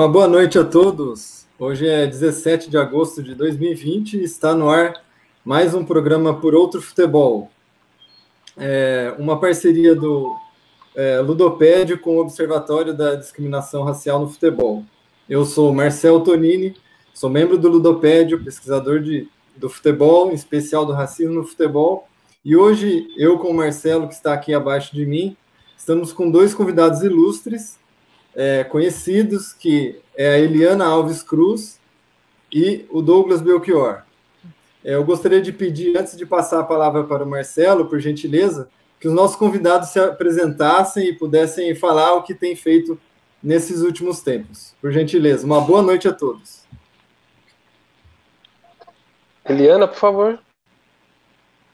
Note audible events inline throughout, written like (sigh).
Uma boa noite a todos. Hoje é 17 de agosto de 2020 e está no ar mais um programa Por Outro Futebol. É uma parceria do é, Ludopédio com o Observatório da Discriminação Racial no Futebol. Eu sou Marcel Tonini, sou membro do Ludopédio, pesquisador de, do futebol, em especial do racismo no futebol. E hoje, eu com o Marcelo, que está aqui abaixo de mim, estamos com dois convidados ilustres é, conhecidos, que é a Eliana Alves Cruz e o Douglas Belchior. É, eu gostaria de pedir, antes de passar a palavra para o Marcelo, por gentileza, que os nossos convidados se apresentassem e pudessem falar o que tem feito nesses últimos tempos. Por gentileza, uma boa noite a todos. Eliana, por favor.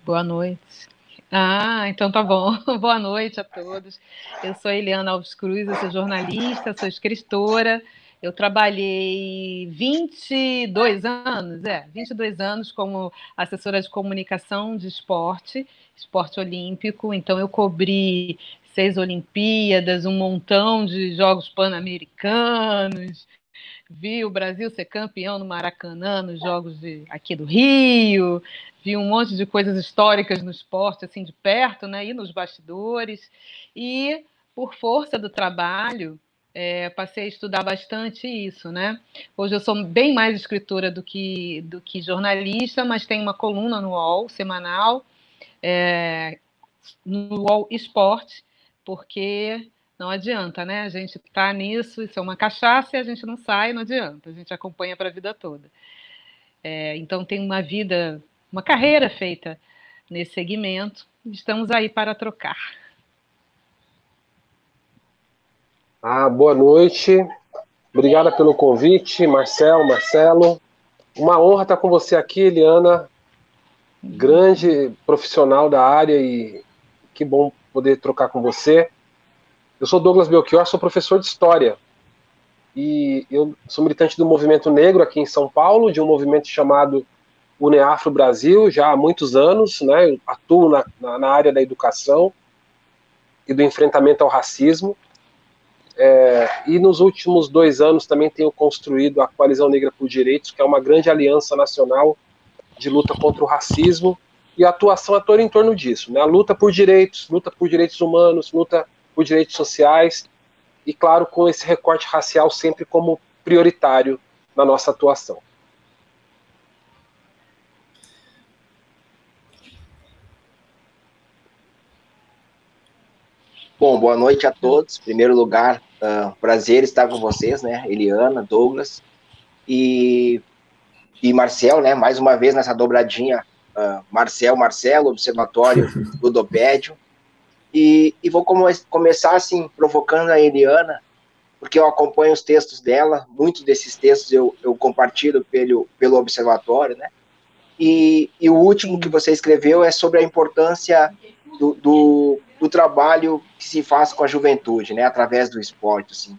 Boa noite. Ah, então tá bom. (laughs) Boa noite a todos. Eu sou Eliana Alves Cruz, eu sou jornalista, sou escritora. Eu trabalhei 22 anos, é, 22 anos como assessora de comunicação de esporte, esporte olímpico. Então eu cobri seis Olimpíadas, um montão de Jogos Pan-Americanos, vi o Brasil ser campeão no Maracanã, nos Jogos de, aqui do Rio, vi um monte de coisas históricas no esporte, assim, de perto, né, e nos bastidores, e por força do trabalho, é, passei a estudar bastante isso, né? Hoje eu sou bem mais escritora do que, do que jornalista, mas tenho uma coluna no UOL, semanal, é, no UOL Esporte, porque não adianta, né? A gente está nisso, isso é uma cachaça e a gente não sai, não adianta. A gente acompanha para a vida toda. É, então tem uma vida, uma carreira feita nesse segmento. Estamos aí para trocar. Ah, boa noite. Obrigada pelo convite, Marcel, Marcelo. Uma honra estar com você aqui, Eliana. Grande profissional da área e que bom poder trocar com você. Eu sou Douglas Belchior, sou professor de História. E eu sou militante do movimento negro aqui em São Paulo, de um movimento chamado UNEAFRO Brasil, já há muitos anos, né? Eu atuo na, na, na área da educação e do enfrentamento ao racismo. É, e nos últimos dois anos também tenho construído a Coalizão Negra por Direitos, que é uma grande aliança nacional de luta contra o racismo, e a atuação toda em torno disso, né? A luta por direitos, luta por direitos humanos, luta por direitos sociais e, claro, com esse recorte racial sempre como prioritário na nossa atuação. Bom, boa noite a todos. Em primeiro lugar, uh, prazer estar com vocês, né? Eliana, Douglas e, e Marcel, né? Mais uma vez nessa dobradinha, uh, Marcel, Marcelo, Observatório (laughs) Ludopédio. E, e vou come começar assim, provocando a Eliana, porque eu acompanho os textos dela, muitos desses textos eu, eu compartilho pelo, pelo observatório, né? E, e, o último que você escreveu é sobre a importância do, do, do, trabalho que se faz com a juventude, né, através do esporte, assim.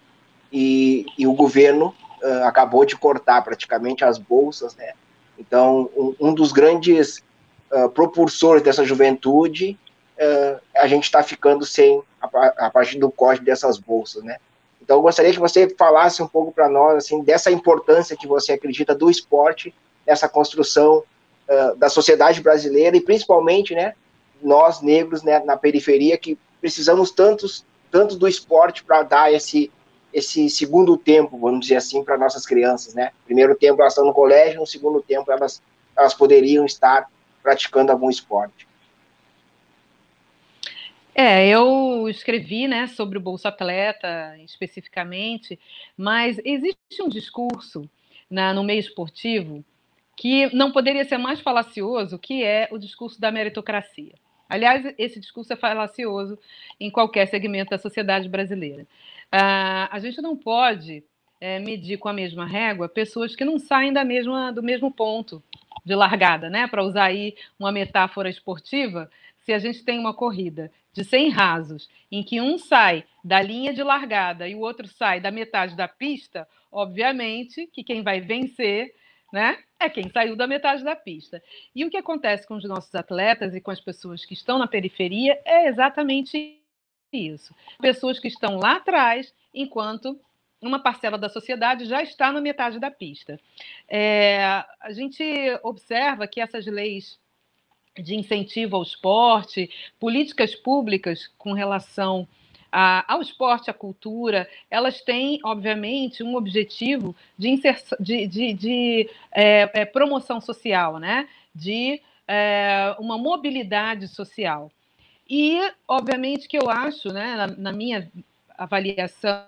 E, e o governo uh, acabou de cortar praticamente as bolsas, né. Então, um, um dos grandes uh, propulsores dessa juventude uh, a gente está ficando sem a, a, partir do corte dessas bolsas, né? Então, eu gostaria que você falasse um pouco para nós, assim, dessa importância que você acredita do esporte nessa construção uh, da sociedade brasileira e principalmente, né, nós negros, né, na periferia que precisamos tantos, tanto do esporte para dar esse esse segundo tempo, vamos dizer assim, para nossas crianças, né? Primeiro tempo elas estão no colégio, no segundo tempo elas elas poderiam estar praticando algum esporte. É, eu escrevi, né, sobre o Bolsa Atleta especificamente, mas existe um discurso na, no meio esportivo que não poderia ser mais falacioso, que é o discurso da meritocracia. Aliás, esse discurso é falacioso em qualquer segmento da sociedade brasileira. Ah, a gente não pode é, medir com a mesma régua pessoas que não saem da mesma, do mesmo ponto de largada, né? Para usar aí uma metáfora esportiva, se a gente tem uma corrida de 100 rasos, em que um sai da linha de largada e o outro sai da metade da pista, obviamente que quem vai vencer né, é quem saiu da metade da pista. E o que acontece com os nossos atletas e com as pessoas que estão na periferia é exatamente isso. Pessoas que estão lá atrás, enquanto uma parcela da sociedade já está na metade da pista. É, a gente observa que essas leis de incentivo ao esporte, políticas públicas com relação a, ao esporte, à cultura, elas têm, obviamente, um objetivo de, de, de, de é, é, promoção social, né? de é, uma mobilidade social. E, obviamente, que eu acho, né, na, na minha avaliação,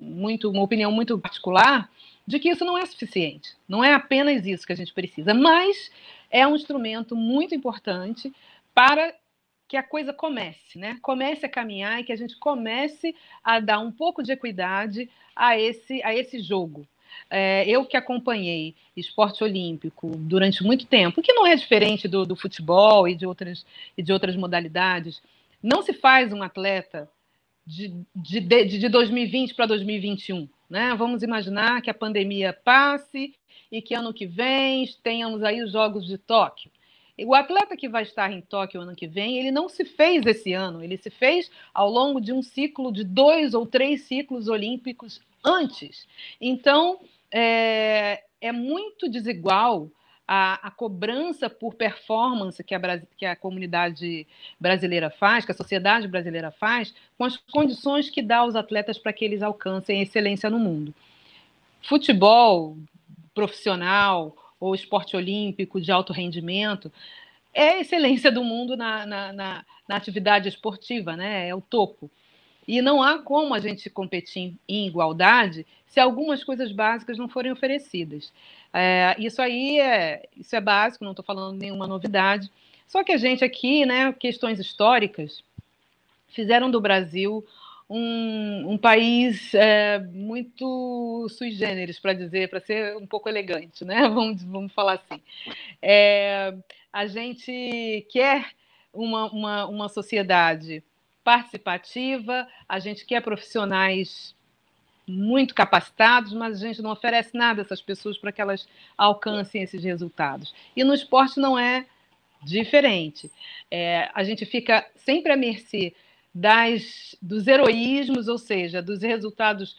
muito, uma opinião muito particular, de que isso não é suficiente. Não é apenas isso que a gente precisa, mas é um instrumento muito importante para que a coisa comece, né? Comece a caminhar e que a gente comece a dar um pouco de equidade a esse, a esse jogo. É, eu que acompanhei esporte olímpico durante muito tempo, que não é diferente do, do futebol e de, outras, e de outras modalidades, não se faz um atleta de, de, de, de 2020 para 2021. Né? Vamos imaginar que a pandemia passe e que ano que vem tenhamos aí os Jogos de Tóquio. O atleta que vai estar em Tóquio ano que vem, ele não se fez esse ano, ele se fez ao longo de um ciclo de dois ou três ciclos olímpicos antes. Então, é, é muito desigual a, a, cobrança por performance que a, que a comunidade brasileira faz, que a sociedade brasileira faz, com as condições que dá aos atletas para que eles alcancem excelência no mundo. Futebol profissional, ou esporte olímpico de alto rendimento, é a excelência do mundo na, na, na, na atividade esportiva, né? é o topo. E não há como a gente competir em igualdade se algumas coisas básicas não forem oferecidas. É, isso aí é, isso é básico, não estou falando nenhuma novidade. Só que a gente aqui, né, questões históricas, fizeram do Brasil um, um país é, muito sui generis, para dizer, para ser um pouco elegante, né? (laughs) Vamos, vamos falar assim. É, a gente quer uma, uma, uma sociedade participativa, a gente quer profissionais muito capacitados, mas a gente não oferece nada a essas pessoas para que elas alcancem esses resultados. E no esporte não é diferente. É, a gente fica sempre à mercê das, dos heroísmos, ou seja, dos resultados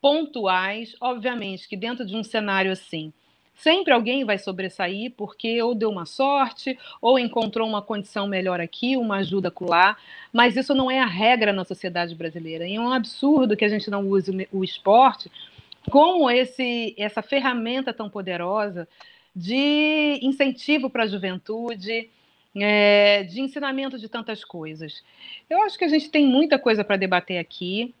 pontuais. Obviamente que dentro de um cenário assim, sempre alguém vai sobressair porque ou deu uma sorte, ou encontrou uma condição melhor aqui, uma ajuda acolá, mas isso não é a regra na sociedade brasileira. E é um absurdo que a gente não use o esporte como esse, essa ferramenta tão poderosa de incentivo para a juventude, é, de ensinamento de tantas coisas. Eu acho que a gente tem muita coisa para debater aqui.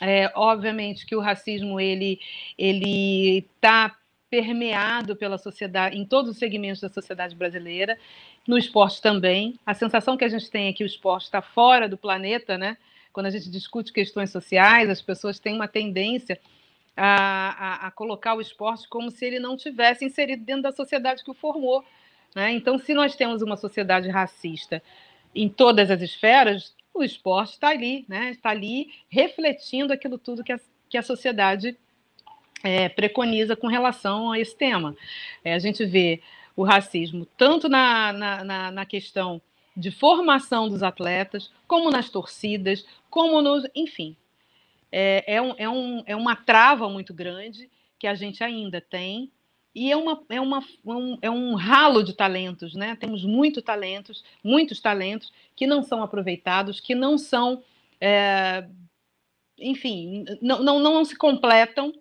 É, obviamente que o racismo ele ele está permeado pela sociedade em todos os segmentos da sociedade brasileira, no esporte também. A sensação que a gente tem é que o esporte está fora do planeta, né? Quando a gente discute questões sociais, as pessoas têm uma tendência a, a, a colocar o esporte como se ele não tivesse inserido dentro da sociedade que o formou. Né? Então, se nós temos uma sociedade racista em todas as esferas, o esporte está ali, né? está ali refletindo aquilo tudo que a, que a sociedade é, preconiza com relação a esse tema. É, a gente vê o racismo tanto na, na, na, na questão de formação dos atletas, como nas torcidas, como nos. Enfim, é, é, um, é, um, é uma trava muito grande que a gente ainda tem e é, uma, é, uma, um, é um ralo de talentos, né? Temos muito talentos, muitos talentos que não são aproveitados, que não são, é, enfim, não, não, não se completam,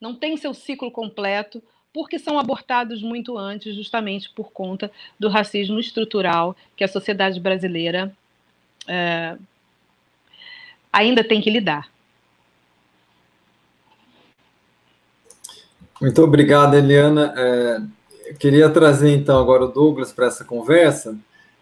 não têm seu ciclo completo, porque são abortados muito antes, justamente por conta do racismo estrutural que a sociedade brasileira é, ainda tem que lidar. Muito obrigado, Eliana. É, queria trazer então agora o Douglas para essa conversa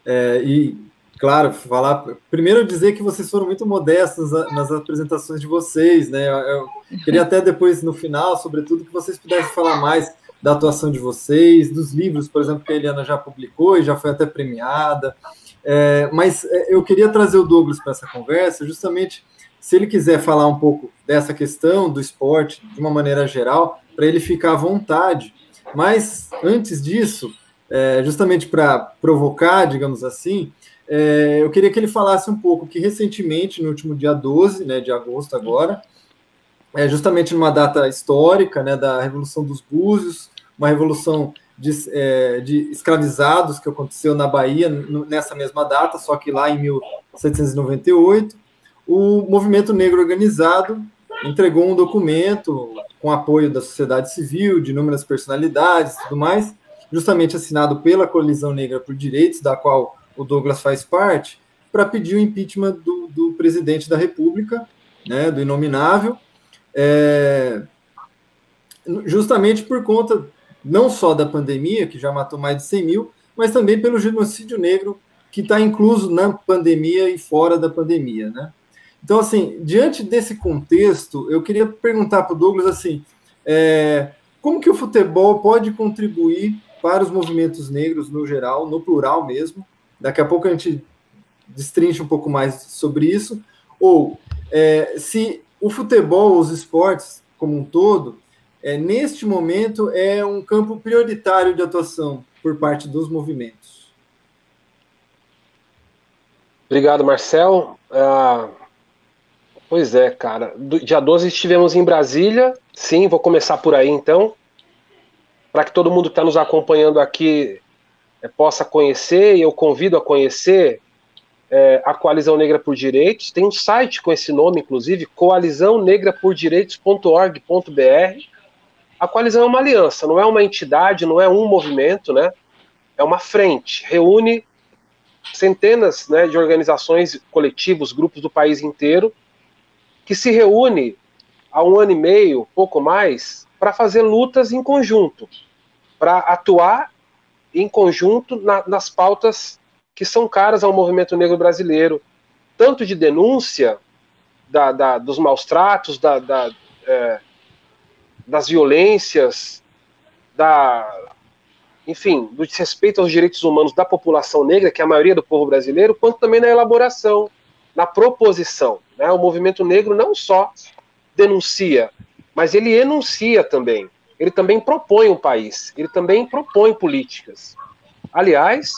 é, e, claro, falar. Primeiro, dizer que vocês foram muito modestos nas apresentações de vocês, né? Eu queria até depois, no final, sobretudo, que vocês pudessem falar mais da atuação de vocês, dos livros, por exemplo, que a Eliana já publicou e já foi até premiada. É, mas é, eu queria trazer o Douglas para essa conversa, justamente se ele quiser falar um pouco dessa questão do esporte de uma maneira geral, para ele ficar à vontade. Mas antes disso, é, justamente para provocar, digamos assim, é, eu queria que ele falasse um pouco que recentemente, no último dia 12 né, de agosto agora, é justamente numa data histórica né, da Revolução dos Búzios, uma revolução de, é, de escravizados que aconteceu na Bahia nessa mesma data, só que lá em 1798, o movimento negro organizado entregou um documento com apoio da sociedade civil, de inúmeras personalidades e tudo mais, justamente assinado pela Colisão Negra por Direitos, da qual o Douglas faz parte, para pedir o impeachment do, do, presidente da República, né, do inominável, é, justamente por conta não só da pandemia, que já matou mais de 100 mil, mas também pelo genocídio negro que está incluso na pandemia e fora da pandemia, né? Então, assim, diante desse contexto, eu queria perguntar para o Douglas, assim, é, como que o futebol pode contribuir para os movimentos negros no geral, no plural mesmo? Daqui a pouco a gente destrincha um pouco mais sobre isso. Ou é, se o futebol, os esportes como um todo, é, neste momento é um campo prioritário de atuação por parte dos movimentos. Obrigado, Marcel. Ah, pois é, cara. Do, dia 12 estivemos em Brasília. Sim, vou começar por aí então. Para que todo mundo que está nos acompanhando aqui possa conhecer, e eu convido a conhecer é, a Coalizão Negra por Direitos. Tem um site com esse nome, inclusive, coalizãonegrapordireitos.org.br. A coalizão é uma aliança, não é uma entidade, não é um movimento, né? É uma frente. Reúne centenas né, de organizações, coletivos, grupos do país inteiro, que se reúne há um ano e meio, pouco mais, para fazer lutas em conjunto, para atuar em conjunto na, nas pautas que são caras ao movimento negro brasileiro, tanto de denúncia da, da, dos maus tratos, da, é, das violências, da, enfim, do desrespeito aos direitos humanos da população negra, que é a maioria do povo brasileiro, quanto também na elaboração, na proposição. Né? O movimento negro não só denuncia, mas ele enuncia também. Ele também propõe um país, ele também propõe políticas. Aliás,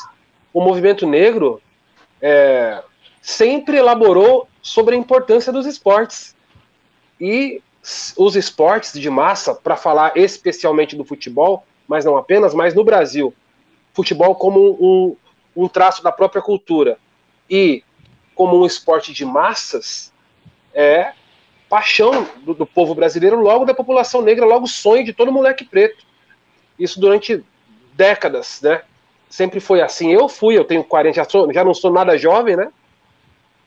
o movimento negro é, sempre elaborou sobre a importância dos esportes. E os esportes de massa, para falar especialmente do futebol, mas não apenas, mas no Brasil, futebol como um, um traço da própria cultura e como um esporte de massas, é paixão do, do, povo brasileiro, logo da população negra, logo sonho de todo moleque preto. Isso durante décadas, né? Sempre foi assim. Eu fui, eu tenho 40, já, sou, já não sou nada jovem, né?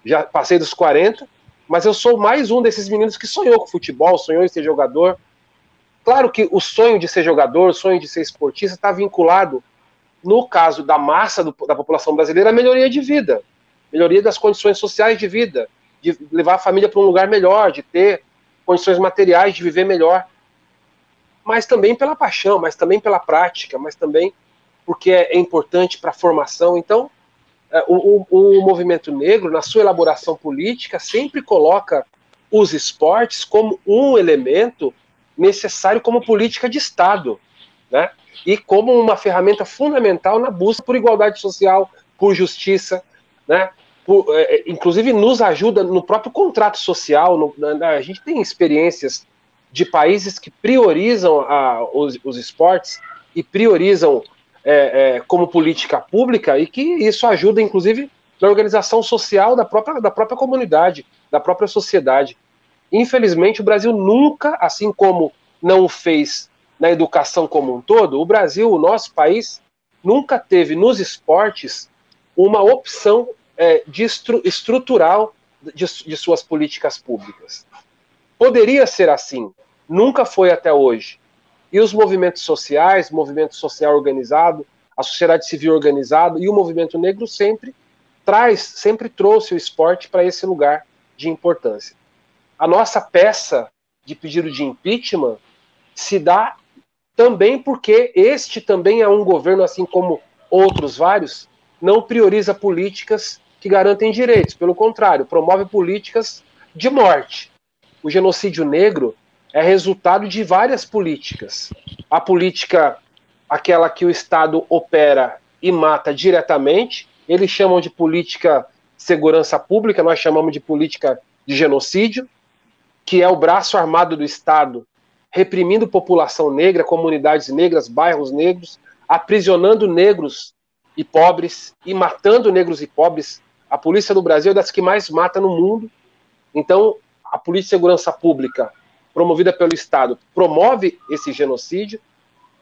Já passei dos 40, mas eu sou mais um desses meninos que sonhou com futebol, sonhou em ser jogador. Claro que o sonho de ser jogador, o sonho de ser esportista está vinculado, no caso da massa do, da população brasileira, à melhoria de vida, melhoria das condições sociais de vida, de levar a família para um lugar melhor, de ter condições materiais de viver melhor. Mas também pela paixão, mas também pela prática, mas também porque é, é importante para a formação. Então, é, o, o, o, movimento negro, na sua elaboração política, sempre coloca os esportes como um elemento necessário como política de Estado, né? E como uma ferramenta fundamental na busca por igualdade social, por justiça, né? Por, é, é inclusive nos ajuda no próprio contrato social. No, na, a gente tem experiências de países que priorizam a, os, os esportes e priorizam é, é, como política pública e que isso ajuda, inclusive, na organização social da própria, da própria comunidade, da própria sociedade. Infelizmente, o Brasil nunca, assim como não fez na educação como um todo, o Brasil, o nosso país, nunca teve nos esportes uma opção é, de estru estrutural de, de suas políticas públicas. Poderia ser assim, nunca foi até hoje. E os movimentos sociais, movimento social organizado, a sociedade civil organizada e o movimento negro sempre traz, sempre trouxe o esporte para esse lugar de importância. A nossa peça de pedido de impeachment se dá também porque este também é um governo, assim como outros vários, não prioriza políticas que garantem direitos. Pelo contrário, promove políticas de morte. O genocídio negro é resultado de várias políticas. A política, aquela que o Estado opera e mata diretamente, eles chamam de política segurança pública, nós chamamos de política de genocídio, que é o braço armado do Estado reprimindo população negra, comunidades negras, bairros negros, aprisionando negros e pobres e matando negros e pobres. A polícia do Brasil é das que mais mata no mundo. Então, a Polícia de Segurança Pública, promovida pelo Estado, promove esse genocídio,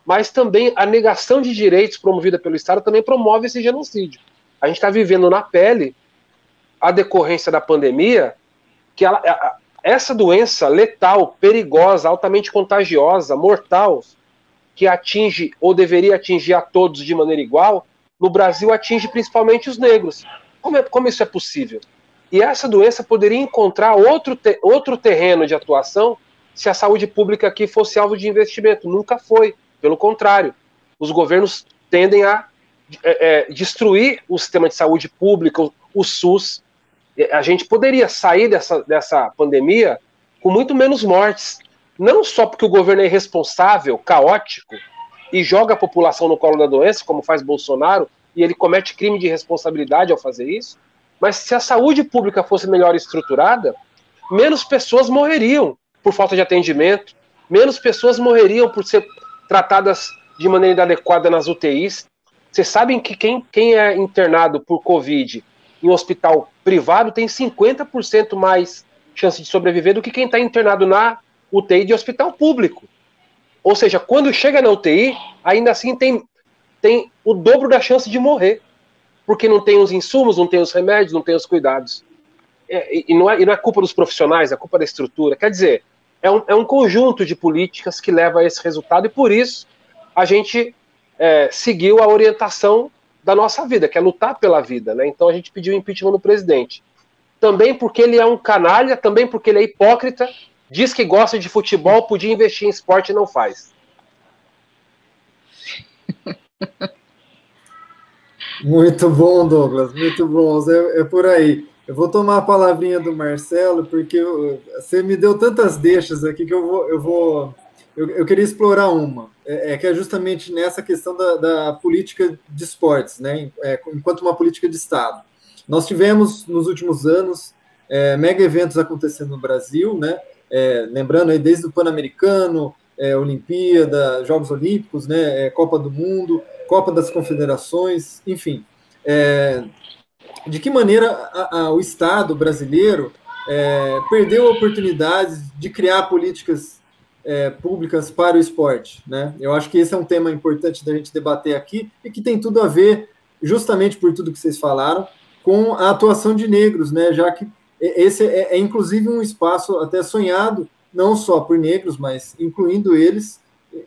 mas também a negação de direitos promovida pelo Estado também promove esse genocídio. A gente está vivendo na pele a decorrência da pandemia, que ela, essa doença letal, perigosa, altamente contagiosa, mortal, que atinge ou deveria atingir a todos de maneira igual, no Brasil atinge principalmente os negros. Como, é, como isso é possível? E essa doença poderia encontrar outro, te, outro terreno de atuação se a saúde pública aqui fosse alvo de investimento. Nunca foi. Pelo contrário, os governos tendem a é, é, destruir o sistema de saúde pública, o, o SUS. A gente poderia sair dessa, dessa pandemia com muito menos mortes. Não só porque o governo é irresponsável, caótico, e joga a população no colo da doença, como faz Bolsonaro, e ele comete crime de responsabilidade ao fazer isso, mas se a saúde pública fosse melhor estruturada, menos pessoas morreriam por falta de atendimento, menos pessoas morreriam por ser tratadas de maneira inadequada nas UTIs. Vocês sabem que quem, quem é internado por Covid em hospital privado tem 50% mais chance de sobreviver do que quem está internado na UTI de hospital público. Ou seja, quando chega na UTI, ainda assim tem, tem o dobro da chance de morrer. Porque não tem os insumos, não tem os remédios, não tem os cuidados. É, e, não é, e não é culpa dos profissionais, é culpa da estrutura. Quer dizer, é um, é um conjunto de políticas que leva a esse resultado, e por isso a gente é, seguiu a orientação da nossa vida, que é lutar pela vida. Né? Então a gente pediu impeachment no presidente. Também porque ele é um canalha, também porque ele é hipócrita, diz que gosta de futebol, podia investir em esporte e não faz. Muito bom, Douglas, muito bom. É, é, por aí. Eu vou tomar a palavrinha do Marcelo, porque eu, você me deu tantas deixas aqui que eu vou. Eu, vou, eu, eu queria explorar uma, é, é, que é justamente nessa questão da, da política de esportes, né? É, enquanto uma política de Estado. Nós tivemos nos últimos anos é, mega eventos acontecendo no Brasil, né? É, lembrando aí desde o Pan-Americano, é, Olimpíada, Jogos Olímpicos, né, é, Copa do Mundo, Copa das Confederações, enfim. É, de que maneira a, a, o Estado brasileiro é, perdeu oportunidades de criar políticas é, públicas para o esporte? Né? Eu acho que esse é um tema importante da gente debater aqui e que tem tudo a ver, justamente por tudo que vocês falaram, com a atuação de negros, né? já que esse é, é, inclusive um espaço até sonhado, não só por negros, mas incluindo eles,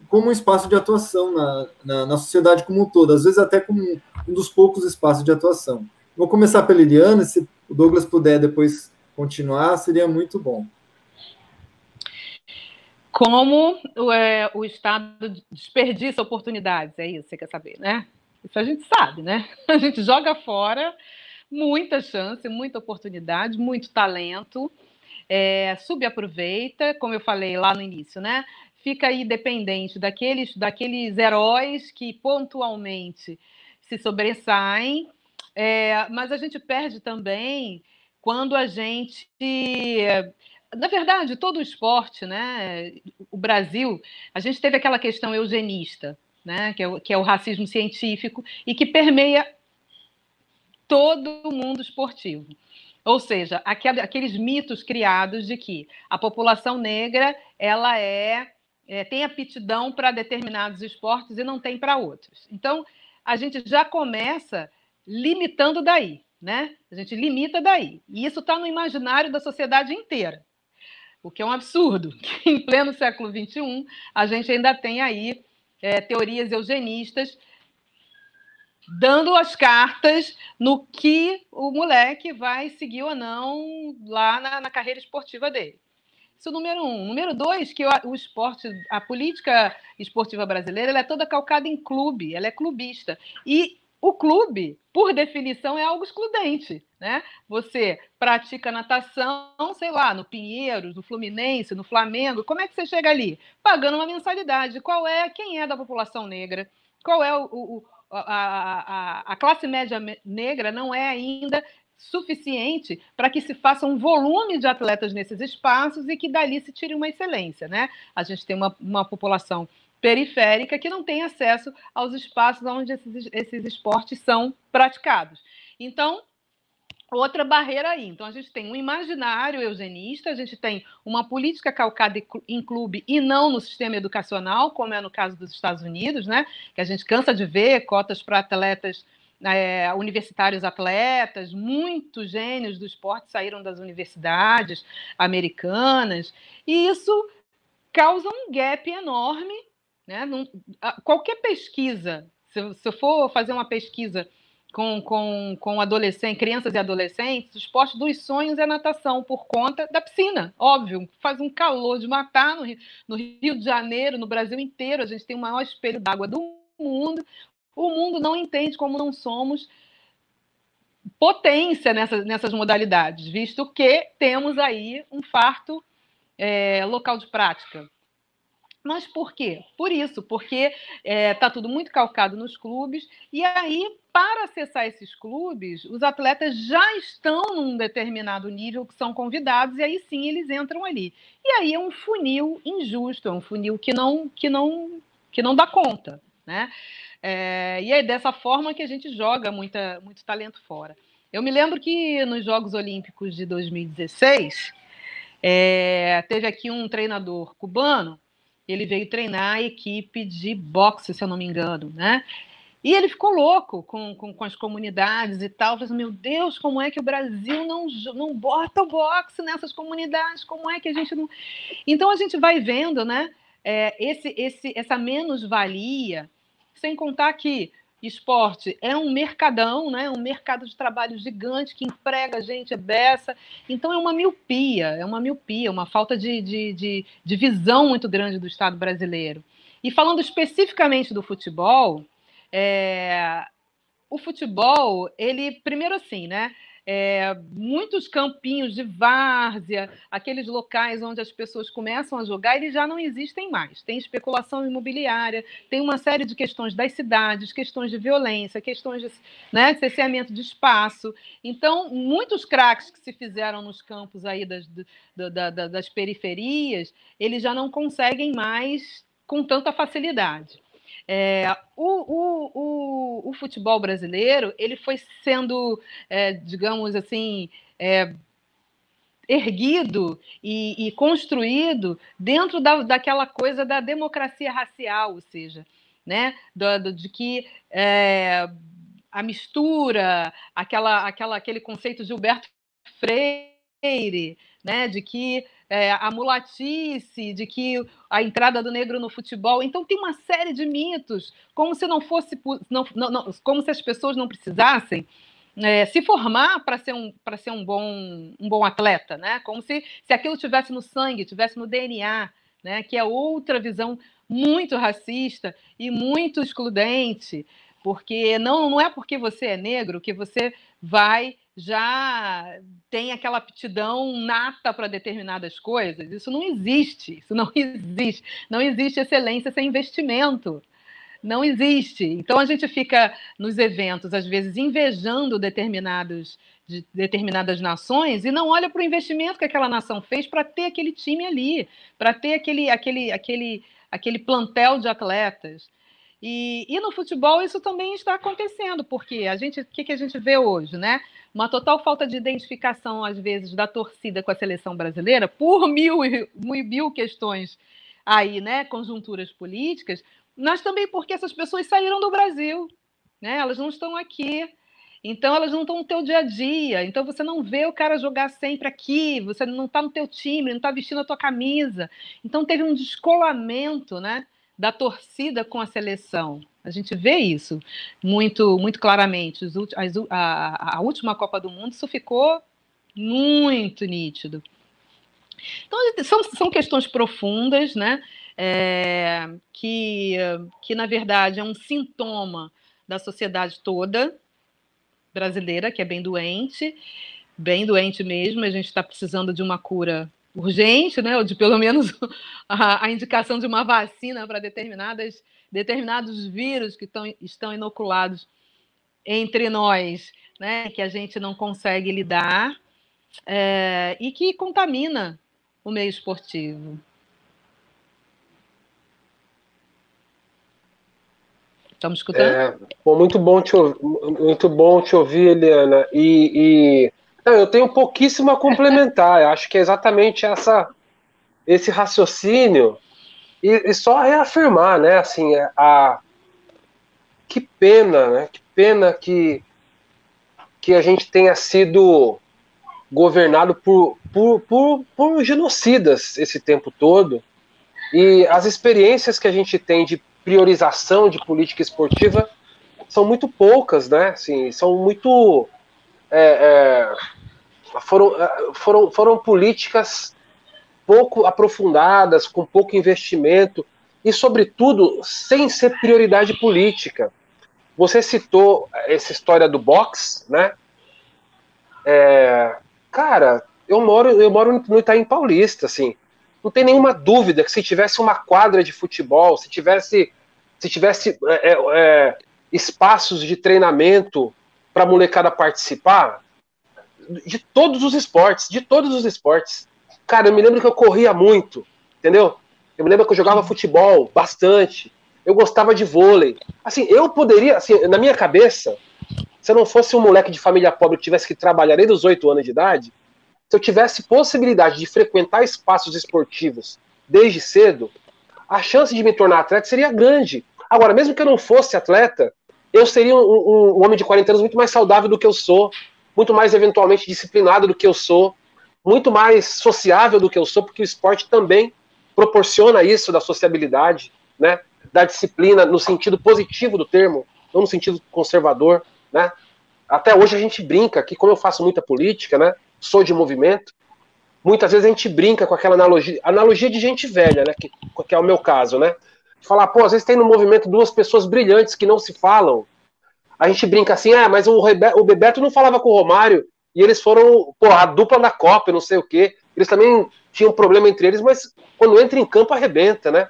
como um espaço de atuação na, na, na sociedade como um todo, às vezes até como um dos poucos espaços de atuação. Vou começar pela Eliana, se o Douglas puder depois continuar, seria muito bom. Como é, o Estado desperdiça oportunidades, é isso que você quer saber, né? Isso a gente sabe, né? (laughs) A gente joga fora muita chance, muita oportunidade, muito talento, é, subaproveita, como eu falei lá no início, né? Fica aí dependente daqueles, daqueles heróis que pontualmente se sobressaem, é, mas a gente perde também quando a gente. Na verdade, todo o esporte, né? O Brasil, a gente teve aquela questão eugenista, né? Que é, o, que é o racismo científico e que permeia todo o mundo esportivo. Ou seja, aqueles mitos criados de que a população negra ela é, é tem aptidão para determinados esportes e não tem para outros. Então, a gente já começa limitando daí, né? A gente limita daí. E isso está no imaginário da sociedade inteira. O que é um absurdo, (laughs) que em pleno século XXI a gente ainda tem aí é, teorias eugenistas dando as cartas no que o moleque vai seguir ou não lá na, na carreira esportiva dele. Isso é número um. Número dois, que o, o esporte, a política esportiva brasileira, é toda calcada em clube, ela é clubista. E o clube, por definição, é algo excludente. Né? Você pratica natação, sei lá, no Pinheiros, no Fluminense, no Flamengo. Como é que você chega ali? Pagando uma mensalidade. Qual é? Quem é da população negra? Qual é o, o, a, a, a classe média negra não é ainda suficiente para que se faça um volume de atletas nesses espaços e que dali se tire uma excelência, né? A gente tem uma, uma população periférica que não tem acesso aos espaços onde esses, esses esportes são praticados. Então, outra barreira aí. Então, a gente tem um imaginário eugenista, a gente tem uma política calcada em clube e não no sistema educacional, como é no caso dos Estados Unidos, né? Que a gente cansa de ver cotas para atletas. É, universitários atletas, muitos gênios do esporte saíram das universidades americanas, e isso causa um gap enorme. Né? qualquer pesquisa, se, se eu for fazer uma pesquisa com, com, com adolescentes, crianças e adolescentes, o esporte dos sonhos é natação, por conta da piscina, óbvio. Faz um calor de matar no Rio, no Rio de Janeiro, no Brasil inteiro. A gente tem o maior espelho d'água do mundo. O mundo não entende como não somos potência nessas, nessas modalidades, visto que temos aí um farto é, local de prática. Mas por quê? Por isso, porque está é, tá tudo muito calcado nos clubes, e aí, para acessar esses clubes, os atletas já estão num determinado nível que são convidados, e aí sim eles entram ali. E aí é um funil injusto, é um funil que não, que não, que não dá conta. Né? É, e é dessa forma que a gente joga muita, muito talento fora. Eu me lembro que nos Jogos Olímpicos de 2016, é, teve aqui um treinador cubano ele veio treinar a equipe de boxe, se eu não me engano, né? E ele ficou louco com, com, com as comunidades e tal. Falei assim, meu Deus, como é que o Brasil não, não bota o boxe nessas comunidades? Como é que a gente não. Então a gente vai vendo, né? É, esse, esse, essa menos-valia, sem contar que esporte é um mercadão, né? um mercado de trabalho gigante que emprega gente é beça. Então é uma miopia, é uma miopia, uma falta de, de, de, de visão muito grande do Estado brasileiro. E falando especificamente do futebol, é, o futebol, ele, primeiro assim, né? É, muitos campinhos de várzea, aqueles locais onde as pessoas começam a jogar, eles já não existem mais. Tem especulação imobiliária, tem uma série de questões das cidades, questões de violência, questões de né, cerceamento de espaço. Então, muitos craques que se fizeram nos campos aí das, das periferias, eles já não conseguem mais com tanta facilidade. É, o, o, o, o, futebol brasileiro ele foi sendo, é, digamos assim, é, erguido e, e, construído dentro da, daquela coisa da democracia racial, ou seja, né, do, do, de que é, a mistura, aquela, aquela, aquele conceito de Gilberto Freire, né, de que é, a mulatice, de que a entrada do negro no futebol. Então tem uma série de mitos, como se não fosse, não, não como se as pessoas não precisassem é, se formar para ser, um, ser um, bom, um bom atleta, né? Como se, se aquilo tivesse no sangue, tivesse no DNA, né? Que é outra visão muito racista e muito excludente, porque não, não é porque você é negro que você vai já tem aquela aptidão nata para determinadas coisas. Isso não existe. Isso não (laughs) existe. Não existe excelência sem investimento. Não existe. Então a gente fica nos eventos, às vezes, invejando determinados, de determinadas nações e não olha para o investimento que aquela nação fez para ter aquele time ali, para ter aquele, aquele, aquele, aquele plantel de atletas. E, e, no futebol isso também está acontecendo, porque a gente, o que, que a gente vê hoje, né? Uma total falta de identificação, às vezes, da torcida com a seleção brasileira, por mil, mil, mil questões aí, né? Conjunturas políticas, mas também porque essas pessoas saíram do Brasil, né? Elas não estão aqui. Então elas não estão no teu dia a dia. Então você não vê o cara jogar sempre aqui, você não está no teu time, não está vestindo a tua camisa. Então teve um descolamento, né? Da torcida com a seleção. A gente vê isso muito, muito claramente. a, a, última Copa do Mundo, isso ficou muito nítido. Então, são, são questões profundas, né? É, que, que, na verdade, é um sintoma da sociedade toda brasileira, que é bem doente, bem doente mesmo. A gente está precisando de uma cura urgente, né, ou de pelo menos (laughs) a, a indicação de uma vacina para determinadas determinados vírus que tão, estão inoculados entre nós, né, que a gente não consegue lidar é, e que contamina o meio esportivo. Estamos escutando? É, bom, muito bom te ouvir, muito bom te ouvir, Eliana. E, e eu tenho pouquíssimo a complementar. Eu acho que é exatamente essa, esse raciocínio e, e só reafirmar, né? Assim, é, a que pena, né? Que pena que que a gente tenha sido governado por, por, por, por genocidas esse tempo todo. E as experiências que a gente tem de priorização de política esportiva são muito poucas, né? Assim, são muito. É, é, foram, é, foram, foram políticas pouco aprofundadas, com pouco investimento e, sobretudo, sem ser prioridade política. Você citou essa história do box, né? É, cara, eu moro, eu moro no Itaim Paulista, assim não tem nenhuma dúvida que se tivesse uma quadra de futebol, se tivesse, se tivesse é, é, é espaços de treinamento para a molecada participar, de todos os esportes, de todos os esportes. Cara, eu me lembro que eu corria muito, entendeu? Eu me lembro que eu jogava futebol bastante. Eu gostava de vôlei. Assim, eu poderia, assim, na minha cabeça, se eu não fosse um moleque de família pobre que tivesse que trabalhar desde os oito anos de idade, se eu tivesse possibilidade de frequentar espaços esportivos desde cedo, a chance de me tornar atleta seria grande. Agora, mesmo que eu não fosse atleta, eu seria um, um, um homem de 40 anos muito mais saudável do que eu sou, muito mais eventualmente disciplinado do que eu sou, muito mais sociável do que eu sou, porque o esporte também proporciona isso da sociabilidade, né? Da disciplina no sentido positivo do termo, não no sentido conservador, né? Até hoje a gente brinca que como eu faço muita política, né? sou de movimento, muitas vezes a gente brinca com aquela analogia, analogia de gente velha, né? Que, que é o meu caso, né? Falar, pô, às vezes tem no movimento duas pessoas brilhantes que não se falam. A gente brinca assim, ah, mas o, o Bebeto não falava com o Romário e eles foram, pô, a dupla da Copa, não sei o quê. Eles também tinham problema entre eles, mas quando entra em campo arrebenta, né?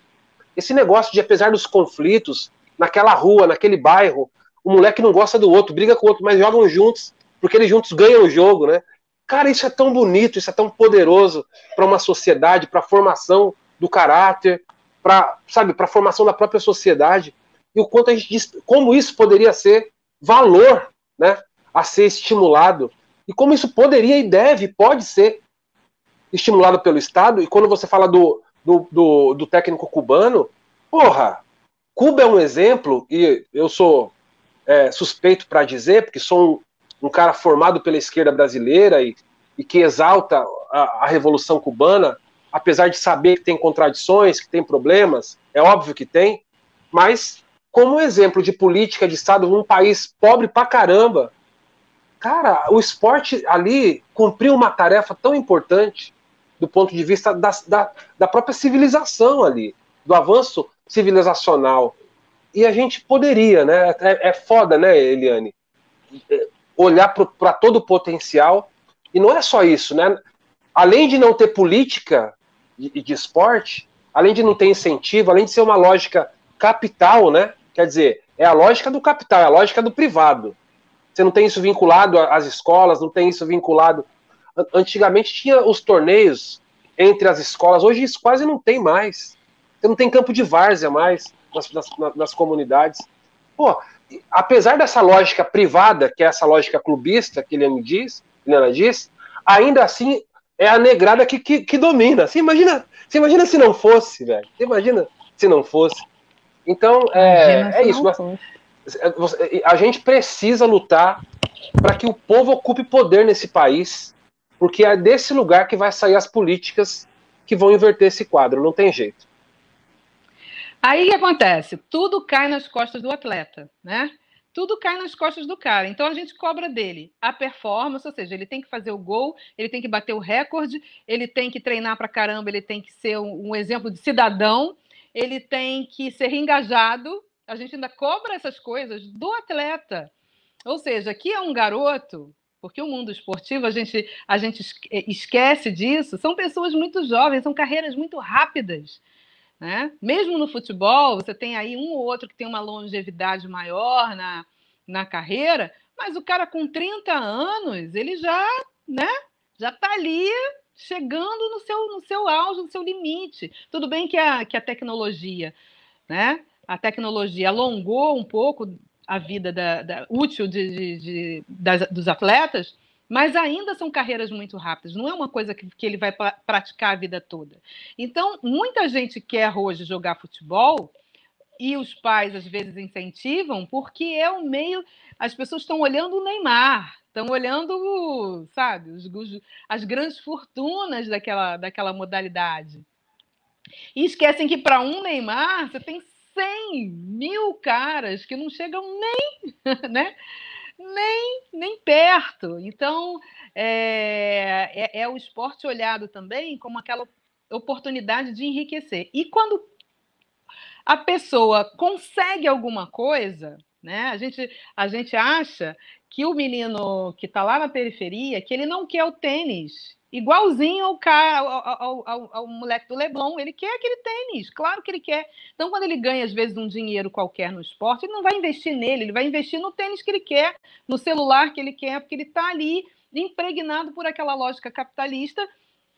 Esse negócio de, apesar dos conflitos, naquela rua, naquele bairro, o moleque não gosta do outro, briga com o outro, mas jogam juntos, porque eles juntos ganham o jogo, né? Cara, isso é tão bonito, isso é tão poderoso para uma sociedade, para a formação do caráter, para, sabe, para a formação da própria sociedade. E o quanto a gente diz, como isso poderia ser valor, né, a ser estimulado. E como isso poderia e deve, pode ser estimulado pelo Estado. E quando você fala do, do, do, do técnico cubano, porra, Cuba é um exemplo, e eu sou é, suspeito para dizer, porque sou um cara formado pela esquerda brasileira e, e que exalta a, a, Revolução Cubana, apesar de saber que tem contradições, que tem problemas, é óbvio que tem, mas como exemplo de política de Estado num país pobre pra caramba, cara, o esporte ali cumpriu uma tarefa tão importante do ponto de vista da, da, da própria civilização ali, do avanço civilizacional. E a gente poderia, né? É, é foda, né, Eliane? olhar para todo o potencial. E não é só isso, né? Além de não ter política de, de esporte, além de não ter incentivo, além de ser uma lógica capital, né? Quer dizer, é a lógica do capital, é a lógica do privado. Você não tem isso vinculado às escolas, não tem isso vinculado. Antigamente tinha os torneios entre as escolas, hoje isso quase não tem mais. Você não tem campo de várzea mais nas, nas, nas comunidades. Pô, apesar dessa lógica privada, que é essa lógica clubista que Eliane diz, Eliana diz, ainda assim é a negrada que, que, que domina. Você imagina, você imagina se não fosse, velho? Você imagina se não fosse? Então, é, é isso. A gente precisa lutar para que o povo ocupe poder nesse país, porque é desse lugar que vai sair as políticas que vão inverter esse quadro, não tem jeito. Aí o que acontece? Tudo cai nas costas do atleta, né? Tudo cai nas costas do cara. Então a gente cobra dele a performance, ou seja, ele tem que fazer o gol, ele tem que bater o recorde, ele tem que treinar pra caramba, ele tem que ser um, um exemplo de cidadão, ele tem que ser engajado. A gente ainda cobra essas coisas do atleta. Ou seja, aqui é um garoto, porque o mundo esportivo a gente, a gente esquece disso, são pessoas muito jovens, são carreiras muito rápidas. Né? Mesmo no futebol, você tem aí um ou outro que tem uma longevidade maior na, na carreira, mas o cara com 30 anos, ele já, né, já está ali chegando no seu, no seu auge, no seu limite. Tudo bem que a, que a tecnologia, né, a tecnologia alongou um pouco a vida da, da útil de, de, de das, dos atletas, mas ainda são carreiras muito rápidas, não é uma coisa que, que ele vai pra, praticar a vida toda. Então, muita gente quer hoje jogar futebol e os pais às vezes incentivam porque é o meio, as pessoas estão olhando o Neymar, estão olhando, sabe, os, os, as grandes fortunas daquela, daquela modalidade. E esquecem que para um Neymar você tem 100 mil caras que não chegam nem, (laughs) né? Nem, nem perto. Então, é, é, é o esporte olhado também como aquela oportunidade de enriquecer. E quando a pessoa consegue alguma coisa, né? A gente, a gente acha que o menino que está lá na periferia, que ele não quer o tênis, igualzinho ao, cara, ao, ao, ao, moleque do Leblon, ele quer aquele tênis, claro que ele quer. Então, quando ele ganha, às vezes, um dinheiro qualquer no esporte, ele não vai investir nele, ele vai investir no tênis que ele quer, no celular que ele quer, porque ele está ali impregnado por aquela lógica capitalista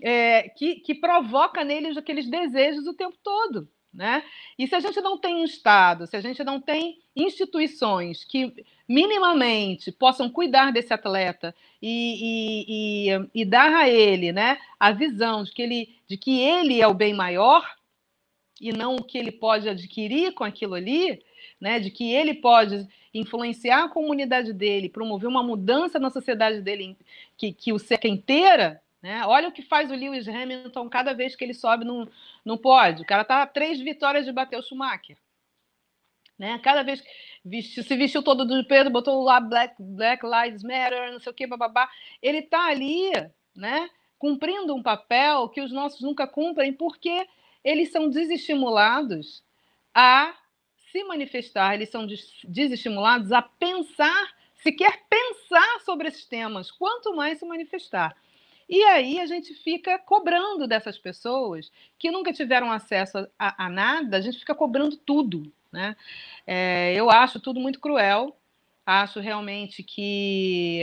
é, que, que provoca neles aqueles desejos o tempo todo. Né? E se a gente não tem um Estado, se a gente não tem instituições que minimamente possam cuidar desse atleta e, e, e, e, dar a ele né, a visão de que, ele, de que ele é o bem maior e não o que ele pode adquirir com aquilo ali, né, de que ele pode influenciar a comunidade dele, promover uma mudança na sociedade dele que, que o seca inteira, né? Olha o que faz o Lewis Hamilton cada vez que ele sobe no, no pódio. O cara está três vitórias de bater o Schumacher. Né? Cada vez vestiu, se vestiu todo do preto, botou lá Black, Black Lives Matter, não sei o que, bababá. Ele está ali, né? Cumprindo um papel que os nossos nunca cumprem, porque eles são desestimulados a se manifestar, eles são desestimulados a pensar, sequer pensar sobre esses temas, quanto mais se manifestar. E aí a gente fica cobrando dessas pessoas que nunca tiveram acesso a, a nada, a gente fica cobrando tudo. Né? É, eu acho tudo muito cruel, acho realmente que,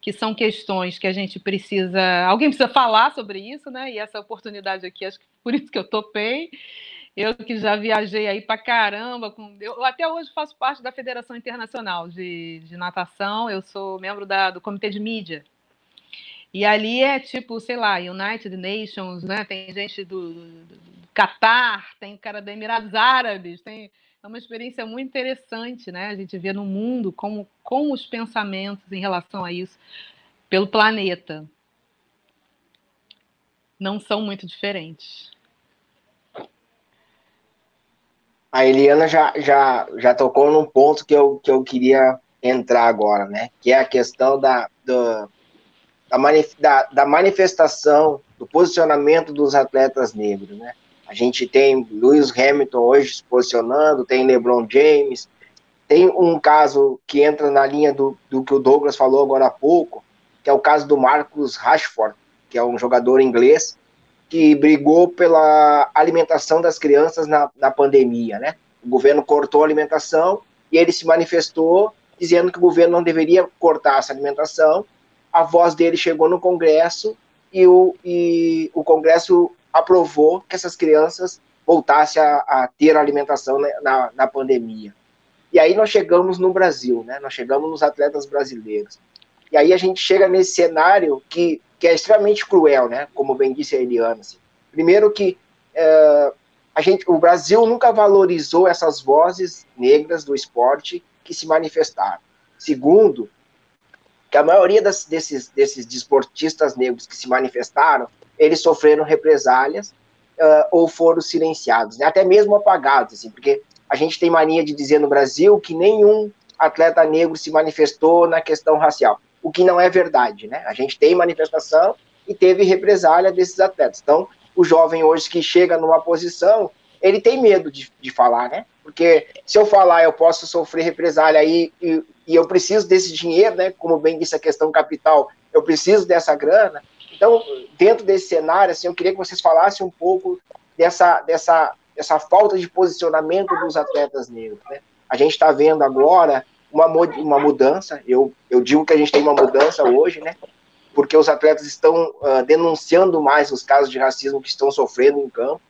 que são questões que a gente precisa. Alguém precisa falar sobre isso, né? E essa oportunidade aqui, acho que por isso que eu topei. Eu que já viajei aí para caramba, com, eu até hoje faço parte da Federação Internacional de, de Natação, eu sou membro da, do Comitê de Mídia e ali é tipo, sei lá, United Nations, né? Tem gente do, Catar, tem cara dos Emirados Árabes, tem é uma experiência muito interessante, né? A gente vê no mundo como, como os pensamentos em relação a isso pelo planeta não são muito diferentes. A Eliana já, já, já tocou num ponto que eu, que eu queria entrar agora, né? Que é a questão da, do, da, da, da manifestação, do posicionamento dos atletas negros, né? A gente tem Lewis Hamilton hoje se posicionando, tem LeBron James, tem um caso que entra na linha do, do que o Douglas falou agora há pouco, que é o caso do Marcus Rashford, que é um jogador inglês que brigou pela alimentação das crianças na, na pandemia, né? O governo cortou a alimentação e ele se manifestou dizendo que o governo não deveria cortar essa alimentação a voz dele chegou no Congresso e o, e o Congresso aprovou que essas crianças voltassem a, a ter alimentação na, na, na, pandemia. E aí nós chegamos no Brasil, né? Nós chegamos nos atletas brasileiros. E aí a gente chega nesse cenário que, que é extremamente cruel, né? Como bem disse a Eliana. Assim. Primeiro que é, a gente, o Brasil nunca valorizou essas vozes negras do esporte que se manifestaram. Segundo, que a maioria das, desses, desses desportistas negros que se manifestaram, eles sofreram represálias uh, ou foram silenciados, né? até mesmo apagados, assim, porque a gente tem mania de dizer no Brasil que nenhum atleta negro se manifestou na questão racial, o que não é verdade, né? A gente tem manifestação e teve represália desses atletas. Então, o jovem hoje que chega numa posição, ele tem medo de, de falar, né? Porque se eu falar, eu posso sofrer represália aí e, e eu preciso desse dinheiro, né? Como bem disse a questão capital, eu preciso dessa grana. Então, dentro desse cenário, assim, eu queria que vocês falassem um pouco dessa, dessa essa falta de posicionamento dos atletas negros. Né? A gente está vendo agora uma, uma mudança, eu, eu digo que a gente tem uma mudança hoje, né? porque os atletas estão uh, denunciando mais os casos de racismo que estão sofrendo em campo.